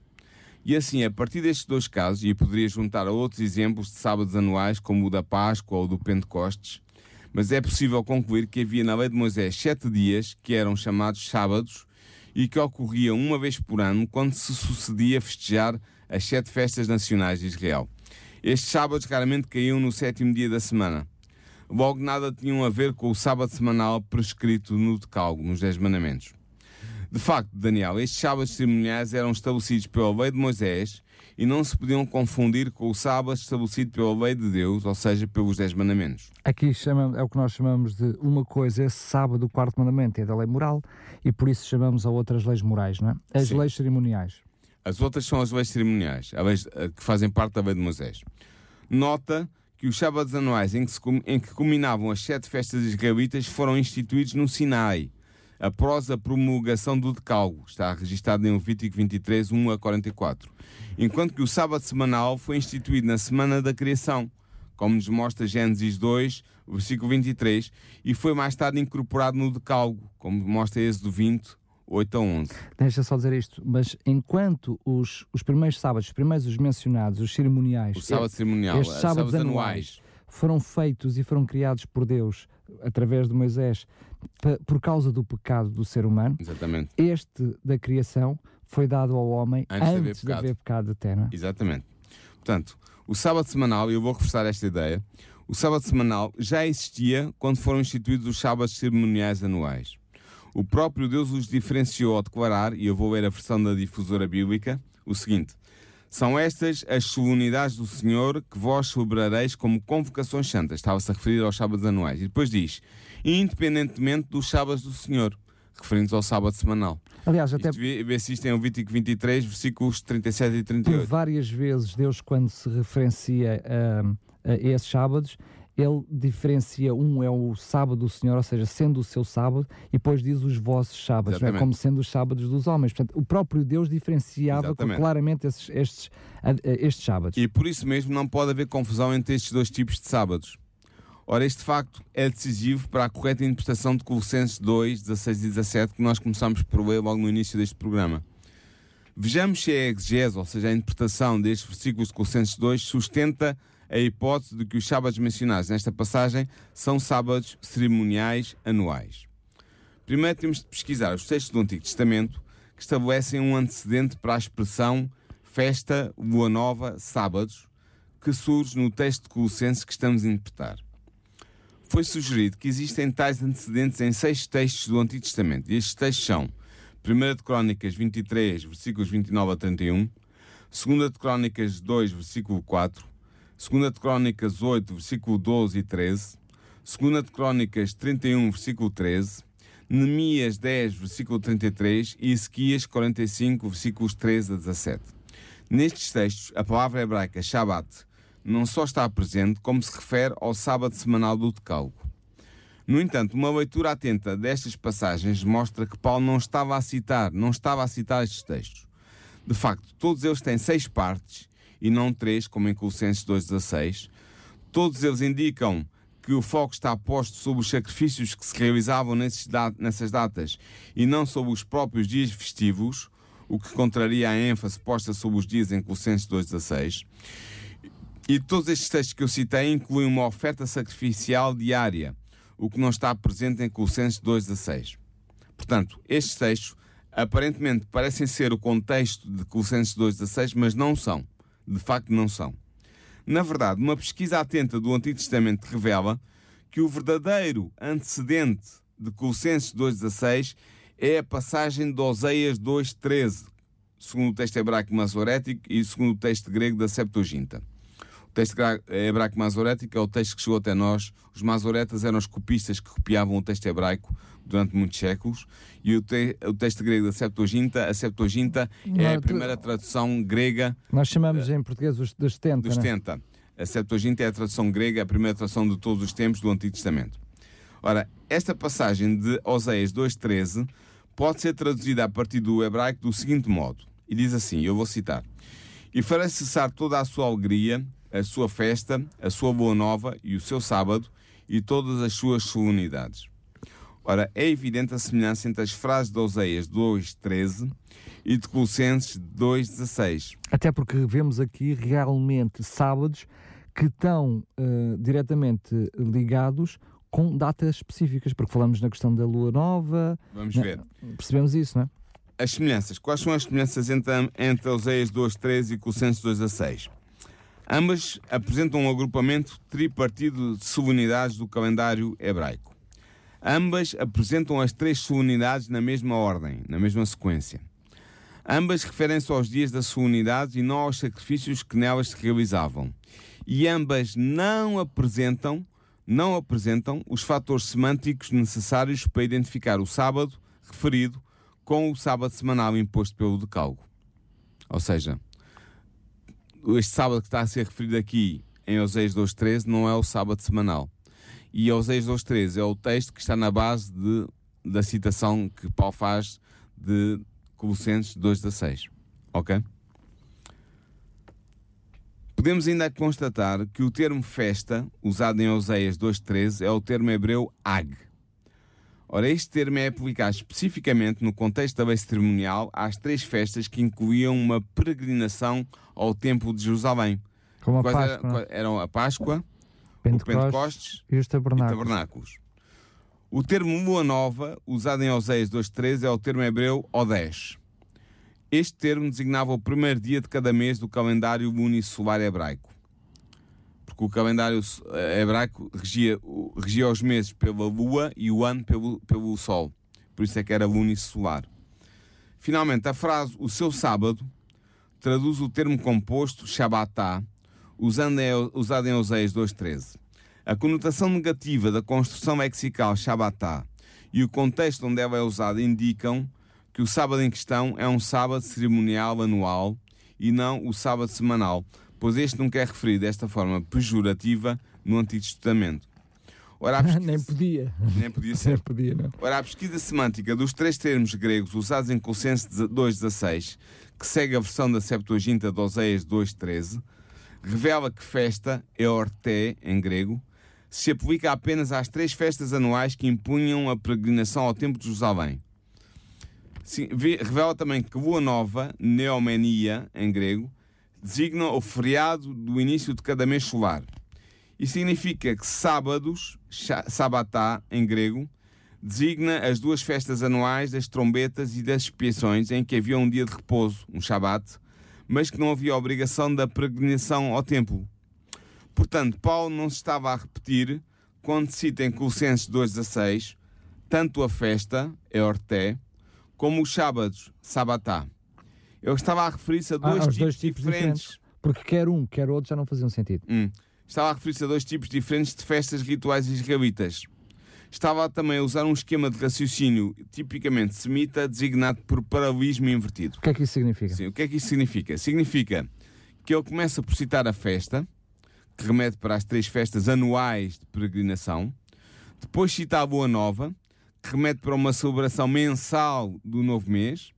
E assim, a partir destes dois casos, e poderia juntar a outros exemplos de sábados anuais, como o da Páscoa ou do Pentecostes, mas é possível concluir que havia na lei de Moisés sete dias que eram chamados sábados e que ocorriam uma vez por ano quando se sucedia festejar as sete festas nacionais de Israel. Estes sábados raramente caíam no sétimo dia da semana. Logo, nada tinham a ver com o sábado semanal prescrito no Decálogo, nos Dez Mandamentos. De facto, Daniel, estes sábados cerimoniais eram estabelecidos pela lei de Moisés e não se podiam confundir com o sábado estabelecido pela lei de Deus, ou seja, pelos Dez Mandamentos. Aqui chama, é o que nós chamamos de uma coisa, esse sábado, do quarto mandamento, é da lei moral e por isso chamamos a outras leis morais, não é? As Sim. leis cerimoniais. As outras são as leis cerimoniais, leis, eh, que fazem parte da lei de Moisés. Nota que os sábados anuais em que, se, em que culminavam as sete festas israelitas foram instituídos no Sinai, após a promulgação do Decálogo, está registado em Levítico 23, 1 a 44, enquanto que o sábado semanal foi instituído na semana da criação, como nos mostra Gênesis 2, versículo 23, e foi mais tarde incorporado no Decálogo, como mostra Êxodo 20, 8 a 11. Deixa só dizer isto, mas enquanto os, os primeiros sábados, os primeiros os mencionados, os cerimoniais, o sábado cerimonial, estes sábados, sábados anuais, anuais, foram feitos e foram criados por Deus através de Moisés por causa do pecado do ser humano. Exatamente. Este da criação foi dado ao homem antes, antes de, haver de haver pecado eterno. Exatamente. Portanto, o sábado semanal, e eu vou reforçar esta ideia, o sábado semanal já existia quando foram instituídos os sábados cerimoniais anuais. O próprio Deus os diferenciou ao declarar, e eu vou ler a versão da difusora bíblica, o seguinte: São estas as solenidades do Senhor que vós celebrareis como convocações santas. Estava-se a referir aos sábados anuais. E depois diz: independentemente dos sábados do Senhor, referindo-se ao sábado semanal. Aliás, até. Vê-se isto em Levítico 23, versículos 37 e 38. Por várias vezes, Deus, quando se referencia a, a esses sábados, ele diferencia um é o sábado do Senhor, ou seja, sendo o seu sábado, e depois diz os vossos sábados, é? como sendo os sábados dos homens. Portanto, o próprio Deus diferenciava claramente esses, estes, estes sábados. E por isso mesmo não pode haver confusão entre estes dois tipos de sábados. Ora, este facto é decisivo para a correta interpretação de Colossenses 2, 16 e 17, que nós começamos por ler logo no início deste programa. Vejamos se a exegese, ou seja, a interpretação destes versículos de Colossenses 2, sustenta a hipótese de que os sábados mencionados nesta passagem são sábados cerimoniais anuais. Primeiro temos de pesquisar os textos do Antigo Testamento que estabelecem um antecedente para a expressão festa, lua nova, sábados, que surge no texto de Colossenses que estamos a interpretar. Foi sugerido que existem tais antecedentes em seis textos do Antigo Testamento, e estes textos são 1 de Crónicas 23, versículos 29 a 31, Segunda de Crónicas 2, versículo 4, Segunda de Crónicas 8, versículo 12 e 13, Segunda de Crónicas 31, versículo 13, Neemias 10, versículo 33 e Ezequias 45, versículos 13 a 17. Nestes textos, a palavra hebraica Shabbat não só está presente, como se refere ao sábado semanal do Decálogo. No entanto, uma leitura atenta destas passagens mostra que Paulo não estava a citar, não estava a citar estes textos. De facto, todos eles têm seis partes e não três, como em Colossenses 2,16. Todos eles indicam que o foco está posto sobre os sacrifícios que se realizavam nessas datas e não sobre os próprios dias festivos, o que contraria a ênfase posta sobre os dias em Colossenses 2,16. E todos estes textos que eu citei incluem uma oferta sacrificial diária, o que não está presente em Colossenses 2,16. Portanto, estes textos aparentemente parecem ser o contexto de Colossenses 2,16, mas não são. De facto, não são. Na verdade, uma pesquisa atenta do Antigo Testamento revela que o verdadeiro antecedente de Colossenses 2,16 é a passagem de Oseias 2,13, segundo o texto hebraico masorético e segundo o texto grego da Septuaginta. O texto hebraico masorético é o texto que chegou até nós. Os masoretas eram os copistas que copiavam o texto hebraico durante muitos séculos. E o, te, o texto grego da Septuaginta, a Septuaginta é a primeira tradução grega. Nós chamamos uh, em português os dos 70. Dos 70. Né? A Septuaginta é a tradução grega, a primeira tradução de todos os tempos do Antigo Testamento. Ora, esta passagem de Oséias 2,13 pode ser traduzida a partir do hebraico do seguinte modo. E diz assim: eu vou citar. E farei cessar toda a sua alegria, a sua festa, a sua boa nova e o seu sábado e todas as suas solenidades. Ora, é evidente a semelhança entre as frases de Oseias 2.13 e de Colossenses 2.16. Até porque vemos aqui realmente sábados que estão uh, diretamente ligados com datas específicas, porque falamos na questão da lua nova. Vamos ver. Percebemos isso, não é? As semelhanças. Quais são as semelhanças entre, entre Oseias 2.13 e Colossenses 2.16? Ambas apresentam um agrupamento tripartido de solenidades do calendário hebraico. Ambas apresentam as três solenidades na mesma ordem, na mesma sequência. Ambas referem-se aos dias da solenidade e não aos sacrifícios que nelas se realizavam. E ambas não apresentam, não apresentam os fatores semânticos necessários para identificar o sábado referido com o sábado semanal imposto pelo decálogo. Ou seja, este sábado que está a ser referido aqui em Oséias 2.13 não é o sábado semanal e Oséias 2.13 é o texto que está na base de, da citação que Paulo faz de Colossenses 2.16. Ok? Podemos ainda constatar que o termo festa, usado em Oséias 2.13, é o termo hebreu ag. Ora, este termo é aplicado especificamente no contexto da lei cerimonial às três festas que incluíam uma peregrinação ao Templo de Jerusalém. Como a Páscoa. Era, eram a Páscoa, Pentecostes, o Pentecostes e os tabernáculos. E tabernáculos. O termo lua nova, usado em Oséias 2.13, é o termo hebreu Odesh. Este termo designava o primeiro dia de cada mês do calendário lunisolar hebraico. Porque o calendário hebraico regia, regia os meses pela lua e o ano pelo, pelo sol. Por isso é que era lunisolar. Finalmente, a frase o seu sábado traduz o termo composto em, usado em Oséias 2.13. A conotação negativa da construção lexical Shabbatá e o contexto onde ela é usada indicam que o sábado em questão é um sábado cerimonial anual e não o sábado semanal, pois este nunca é referido desta forma pejorativa no Antigo Testamento. Ora, pesquisa... nem podia. Nem podia ser. Nem podia, não. Ora, a pesquisa semântica dos três termos gregos usados em Colossenses 2.16, que segue a versão da Septuaginta de Oséias 2.13, revela que festa, eorté em grego, se aplica apenas às três festas anuais que impunham a peregrinação ao Templo de Jerusalém. Sim, revela também que Lua Nova, Neomenia em grego, designa o feriado do início de cada mês solar. E significa que sábados, sabatá em grego, designa as duas festas anuais das trombetas e das expiações em que havia um dia de repouso, um shabat, mas que não havia obrigação da peregrinação ao templo. Portanto, Paulo não se estava a repetir quando cita em Colossenses 2,16 tanto a festa, é orté, como os sábados, sabatá. Eu estava a referir-se a dois, Ah, tipos, dois tipos diferentes. Porque quer um, quer outro já não faziam sentido. Hum. Estava a referir-se a dois tipos diferentes de festas rituais israelitas. Estava também a usar um esquema de raciocínio tipicamente semita, designado por paralelismo invertido. O que é que isso significa? Sim, o que é que isso significa? Significa que ele começa por citar a festa, que remete para as três festas anuais de peregrinação, depois cita a Boa Nova, que remete para uma celebração mensal do novo mês,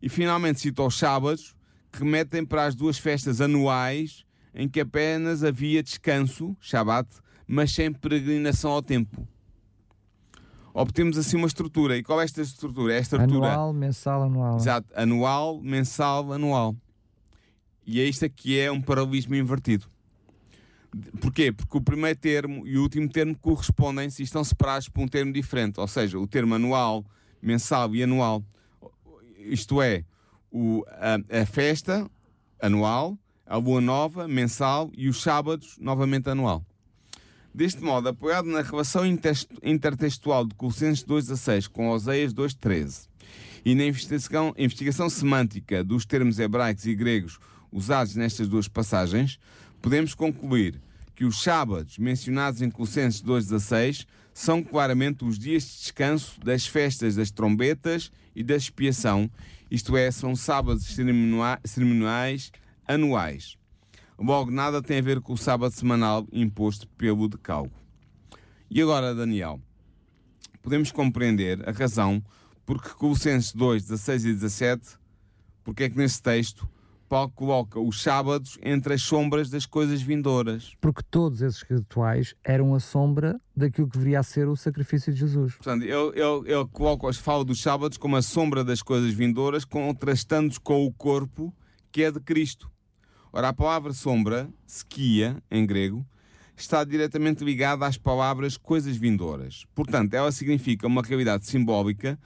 e finalmente cita os sábados, que remetem para as duas festas anuais em que apenas havia descanso, Shabat, mas sem peregrinação ao templo. Obtemos assim uma estrutura. E qual é esta estrutura? É a estrutura Anual, mensal, anual. Exato, anual, mensal, anual. E é isto aqui é um paralelismo invertido. Porquê? Porque o primeiro termo e o último termo correspondem-se e estão separados por um termo diferente. Ou seja, o termo anual, mensal e anual. Isto é, o, a, a festa anual, a lua nova, mensal e os sábados, novamente anual. Deste modo, apoiado na relação intertextu- intertextual de Colossenses 2.16 com Oseias 2.13 e na investigação, investigação semântica dos termos hebraicos e gregos usados nestas duas passagens, podemos concluir que os sábados mencionados em Colossenses 2.16 são claramente os dias de descanso das festas das trombetas e da expiação, isto é, são sábados cerimoniais anuais. Logo, nada tem a ver com o sábado semanal imposto pelo decalgo. E agora, Daniel, podemos compreender a razão porque Colossenses 2, 16 e 17, porque é que nesse texto Paulo coloca os sábados entre as sombras das coisas vindouras. Porque todos esses rituais eram a sombra daquilo que viria a ser o sacrifício de Jesus. Portanto, ele, ele, ele coloca, fala dos sábados como a sombra das coisas vindouras, contrastando-os com o corpo que é de Cristo. Ora, a palavra sombra, skia, em grego, está diretamente ligada às palavras coisas vindouras. Portanto, ela significa uma realidade simbólica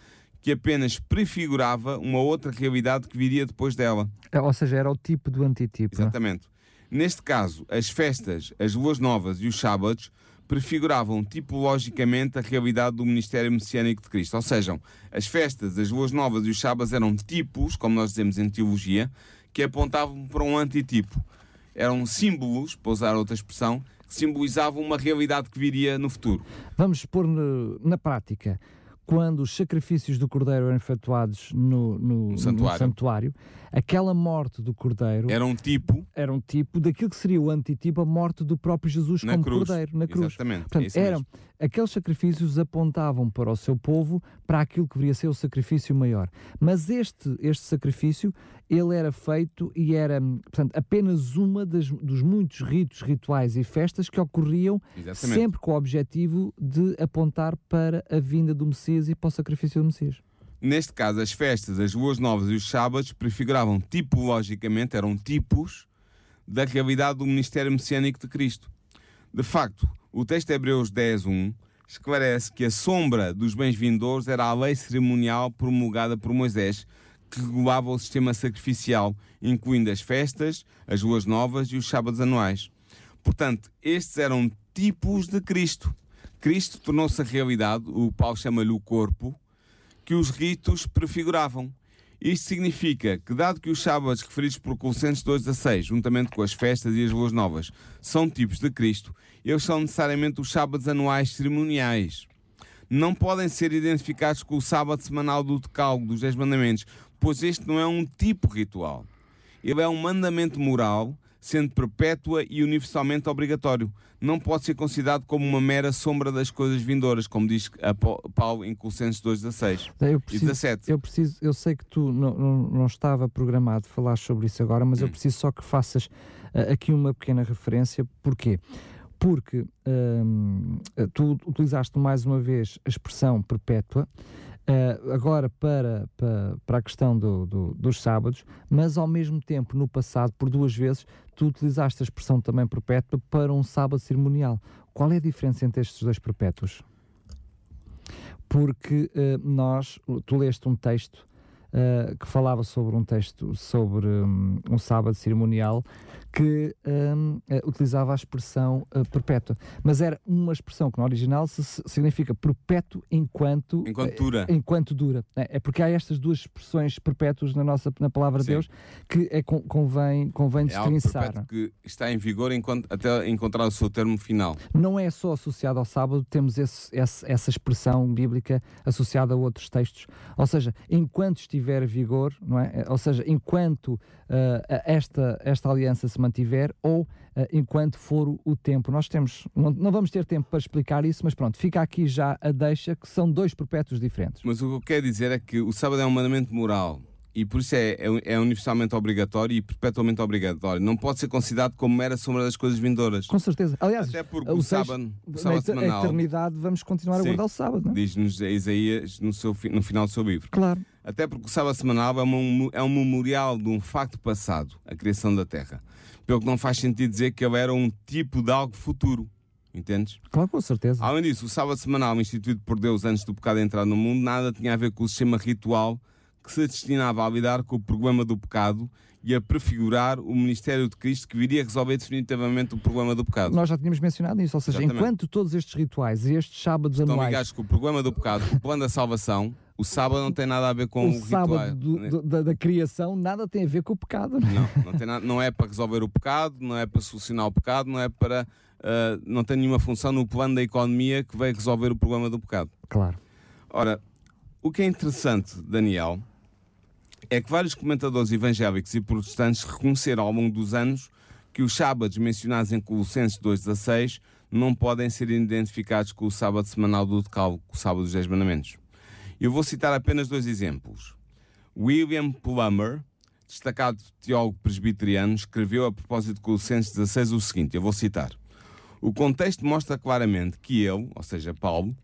que apenas prefigurava uma outra realidade que viria depois dela. Ou seja, era o tipo do antitipo. é? Exatamente. Neste caso, as festas, as luas novas e os sábados prefiguravam tipologicamente a realidade do ministério messiânico de Cristo. Ou seja, as festas, as luas novas e os sábados eram tipos, como nós dizemos em teologia, que apontavam para um antitipo. Eram símbolos, para usar outra expressão, que simbolizavam uma realidade que viria no futuro. Vamos pôr na prática. Quando os sacrifícios do cordeiro eram efetuados no, no- no santuário. santuário, aquela morte do cordeiro Era um tipo era um tipo daquilo que seria o antitipo, a morte do próprio Jesus na como cruz. cordeiro, na cruz. Exatamente. é Portanto, isso eram, mesmo. aqueles sacrifícios apontavam para o seu povo, para aquilo que viria a ser o sacrifício maior. Mas este, este sacrifício, ele era feito e era, portanto, apenas uma das, dos muitos ritos, rituais e festas que ocorriam Exatamente. sempre com o objetivo de apontar para a vinda do Messias e para o sacrifício do Messias. Neste caso, as festas, as luas novas e os sábados prefiguravam tipologicamente, eram tipos da realidade do ministério messiânico de Cristo. De facto, o texto de Hebreus 10.1 esclarece que a sombra dos bens vindouros era a lei cerimonial promulgada por Moisés, que regulava o sistema sacrificial, incluindo as festas, as luas novas e os sábados anuais. Portanto, estes eram tipos de Cristo. Cristo tornou-se a realidade, o Paulo chama-lhe o corpo, que os ritos prefiguravam. Isto significa que, dado que os sábados referidos por Colossenses 2,16, juntamente com as festas e as luas novas, são tipos de Cristo, eles são necessariamente os sábados anuais cerimoniais. Não podem ser identificados com o sábado semanal do decalgo dos Dez Mandamentos, pois este não é um tipo ritual. Ele é um mandamento moral, sendo perpétua e universalmente obrigatório. Não pode ser considerado como uma mera sombra das coisas vindouras, como diz Paulo em Colossenses 2,16 Eu e preciso, 17. eu preciso, eu sei que tu não, não, não estava programado falar sobre isso agora, mas eu Hum. preciso só que faças ah, aqui uma pequena referência. Porquê? Porque hum, tu utilizaste mais uma vez a expressão perpétua, ah, agora para, para, para a questão do, do- dos sábados, mas ao mesmo tempo, no passado, por duas vezes, tu utilizaste a expressão também perpétua para um sábado cerimonial. Qual é a diferença entre estes dois perpétuos? Porque eh, nós, tu leste um texto eh, que falava sobre um texto sobre hum, um sábado cerimonial que um, utilizava a expressão uh, perpétua. Mas era uma expressão que no original se, significa perpétuo enquanto, enquanto dura. enquanto dura. É, é, porque há estas duas expressões perpétuas na, nossa, na palavra de Deus que é, convém, convém é que está em vigor enquanto, até encontrar o seu termo final. Não é só associado ao sábado, temos esse, esse, essa expressão bíblica associada a outros textos. Ou seja, enquanto estiver em vigor, não é? ou seja, enquanto uh, esta, esta aliança se mantiver ou uh, enquanto for o tempo. Nós temos, não, não, vamos ter tempo para explicar isso, mas pronto, fica aqui já a deixa que são dois perpétuos diferentes. Mas o que eu quero dizer é que o sábado é um mandamento moral e por isso é, é, é, universalmente obrigatório e perpetuamente obrigatório. Não pode ser considerado como mera sombra das coisas vindouras. Com certeza. Aliás, até porque o, o sábado, o sábado semanal. A eternidade vamos continuar sim, a guardar o sábado. É? Diz-nos Isaías no, seu, no final do seu livro. Claro. Até porque o sábado semanal é, uma, é um memorial de um facto passado, a criação da Terra. Pelo que não faz sentido dizer que ele era um tipo de algo futuro. Entendes? Claro, com certeza. Além disso, o sábado semanal instituído por Deus antes do pecado entrar no mundo nada tinha a ver com o sistema ritual que se destinava a lidar com o problema do pecado e a prefigurar o ministério de Cristo que viria resolver definitivamente o problema do pecado. Nós já tínhamos mencionado isso, ou seja, Exatamente. enquanto todos estes rituais e estes sábados Estão anuais... ligados com o problema do pecado, com o plano da salvação, o sábado não tem nada a ver com o, o sábado do, do, da, da, criação nada tem a ver com o pecado. Não, não, tem nada, não é para resolver o pecado, não é para solucionar o pecado, não é para... Uh, não tem nenhuma função no plano da economia que vai resolver o problema do pecado. Claro. Ora, o que é interessante, Daniel, é que vários comentadores evangélicos e protestantes reconheceram ao longo dos anos que os sábados mencionados em Colossenses 2,16 não podem ser identificados com o sábado semanal do decálogo, o sábado dos Dez Mandamentos. Eu vou citar apenas dois exemplos. William Plummer, destacado teólogo presbiteriano, escreveu a propósito de Colossenses 16 o seguinte, eu vou citar. O contexto mostra claramente que ele, ou seja, Paulo,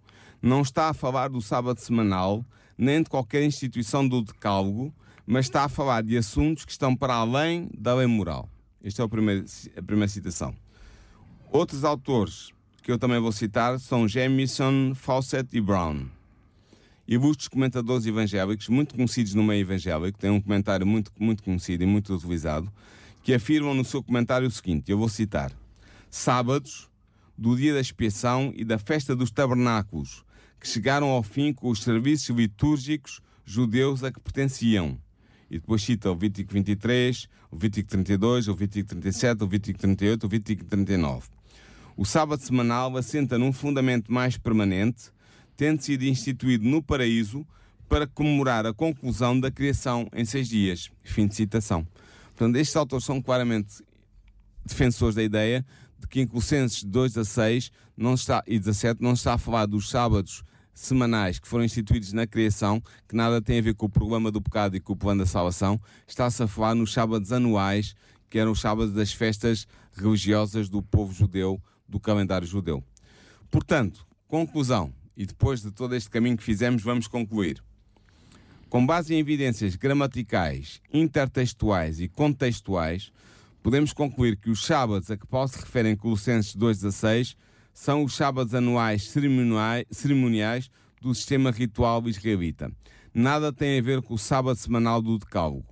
não está a falar do sábado semanal nem de qualquer instituição do decálogo, mas está a falar de assuntos que estão para além da lei moral. Esta é a primeira, a primeira citação. Outros autores que eu também vou citar são Jamieson, Fawcett e Brown. Bustos comentadores evangélicos, muito conhecidos no meio evangélico, têm um comentário muito, muito conhecido e muito utilizado, que afirmam no seu comentário o seguinte: eu vou citar. Sábados, do dia da expiação e da festa dos tabernáculos, que chegaram ao fim com os serviços litúrgicos judeus a que pertenciam e depois cita o Vítico 23, o Vítico 32, o Vítico 37, o Vítico 38, o Vítico 39. O sábado semanal assenta num fundamento mais permanente, tendo sido instituído no paraíso para comemorar a conclusão da criação em seis dias. Fim de citação. Portanto, estes autores são claramente defensores da ideia de que em Colossenses 2 a 6 não está, e 17 não está a falar dos sábados semanais que foram instituídos na criação, que nada tem a ver com o problema do pecado e com o plano da salvação, está-se a falar nos sábados anuais, que eram os sábados das festas religiosas do povo judeu, do calendário judeu. Portanto, conclusão, e depois de todo este caminho que fizemos, vamos concluir. Com base em evidências gramaticais, intertextuais e contextuais, podemos concluir que os sábados a que Paulo se refere em Colossenses 2,16 são os sábados anuais cerimoniais, do sistema ritual israelita. Nada tem a ver com o sábado semanal do Decálogo.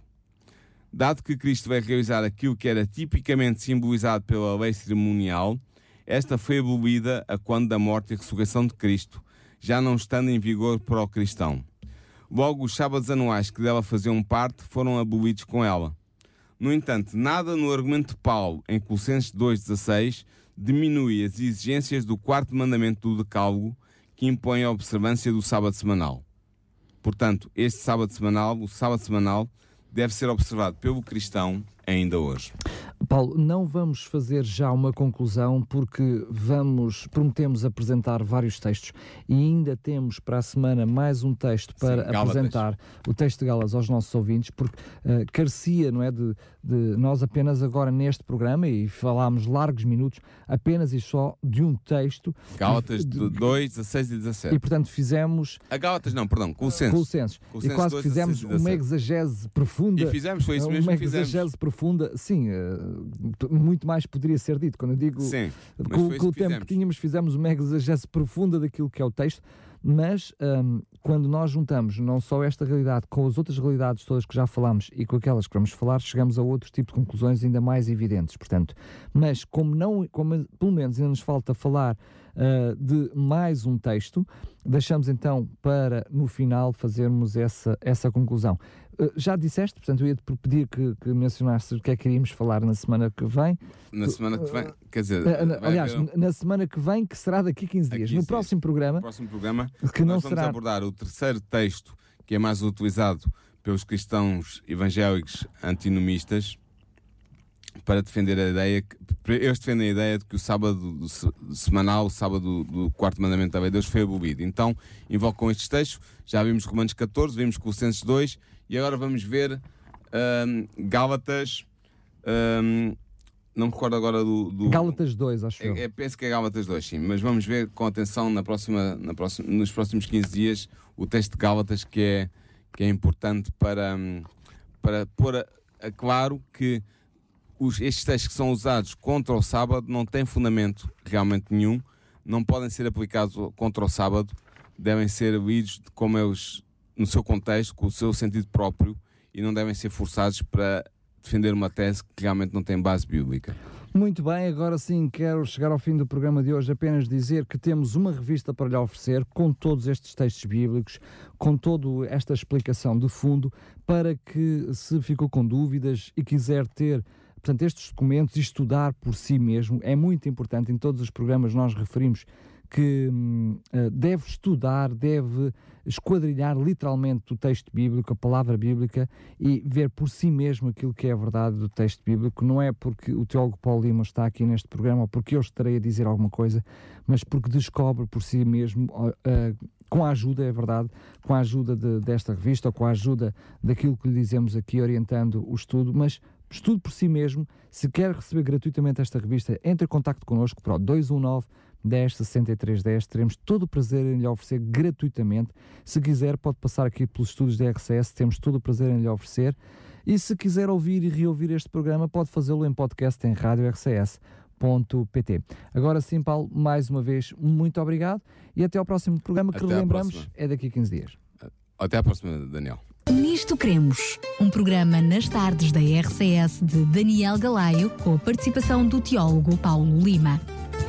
Dado que Cristo vai realizar aquilo que era tipicamente simbolizado pela lei cerimonial, esta foi abolida a quando da morte e ressurreição de Cristo, já não estando em vigor para o cristão. Logo, os sábados anuais que dela faziam parte foram abolidos com ela. No entanto, nada no argumento de Paulo em Colossenses 2,16 diminui as exigências do quarto mandamento do Decálogo, que impõe a observância do sábado semanal. Portanto, este sábado semanal, o sábado semanal, deve ser observado pelo cristão ainda hoje. Paulo, não vamos fazer já uma conclusão porque vamos prometemos apresentar vários textos e ainda temos para a semana mais um texto para Sim, apresentar o texto de Galas aos nossos ouvintes porque uh, carecia, não é, de, de, nós apenas agora neste programa e falámos largos minutos apenas e só de um texto. Gálatas de, 2, 16 e 17. E portanto fizemos... A Gálatas não, perdão, Colossenses. Colossenses. E quase 2, fizemos 16, uma exegese profunda. E fizemos, foi isso mesmo uma que fizemos. exegese profunda, sim, uh, muito mais poderia ser dito. Quando eu digo sim, com, com o tempo que tínhamos, fizemos uma exegese profunda daquilo que é o texto Mas um, quando nós juntamos não só esta realidade com as outras realidades todas que já falámos e com aquelas que vamos falar, chegamos a outro tipo de conclusões ainda mais evidentes. Portanto, mas como não, como pelo menos ainda nos falta falar uh, de mais um texto, deixamos então para no final fazermos essa, essa conclusão. Uh, já disseste, portanto, eu ia-te pedir que, que mencionasses o que é que iríamos falar na semana que vem. Na semana que vem, quer dizer, aliás, haver... na semana que vem, que será daqui a 15 dias. no próximo programa, no próximo programa, que não vamos será... abordar o terceiro texto que é mais utilizado pelos cristãos evangélicos antinomistas para defender a ideia que eles defendem a ideia de que o sábado semanal, o sábado do quarto mandamento da lei de Deus foi abolido. Então, invocam estes textos, já vimos Romanos 14, vimos Colossenses 2 e agora vamos ver um, Gálatas um, não me recordo agora do. do Gálatas 2, acho é, é, penso que é Gálatas 2, sim. Mas vamos ver com atenção na próxima, na próxima, nos próximos 15 dias o texto de Gálatas que é, que é importante para, para pôr a, a claro que os, estes textos que são usados contra o sábado não têm fundamento realmente nenhum, não podem ser aplicados contra o sábado, devem ser lidos como eles, no seu contexto, com o seu sentido próprio e não devem ser forçados para defender uma tese que realmente não tem base bíblica. Muito bem, agora sim quero chegar ao fim do programa de hoje apenas dizer que temos uma revista para lhe oferecer com todos estes textos bíblicos, com toda esta explicação de fundo, para que se ficou com dúvidas e quiser ter Portanto, estes documentos e estudar por si mesmo é muito importante. Em todos os programas nós referimos que uh, deve estudar, deve esquadrilhar literalmente o texto bíblico, a palavra bíblica e ver por si mesmo aquilo que é a verdade do texto bíblico. Não é porque o teólogo Paulo Lima está aqui neste programa ou porque eu estarei a dizer alguma coisa, mas porque descobre por si mesmo, uh, com a ajuda, é verdade, com a ajuda de, desta revista ou com a ajuda daquilo que lhe dizemos aqui, orientando o estudo, mas estude por si mesmo. Se quer receber gratuitamente esta revista, entre em contato connosco para o 219 10 63 10. Teremos todo o prazer em lhe oferecer gratuitamente. Se quiser, pode passar aqui pelos estúdios da RCS, temos todo o prazer em lhe oferecer. E se quiser ouvir e reouvir este programa, pode fazê-lo em podcast em rádio RCS.pt. Agora sim, Paulo, mais uma vez, muito obrigado e até ao próximo programa que lembramos é daqui a 15 dias. Até à próxima, Daniel. Nisto Cremos, um programa nas tardes da RCS de Daniel Galaio, com a participação do teólogo Paulo Lima.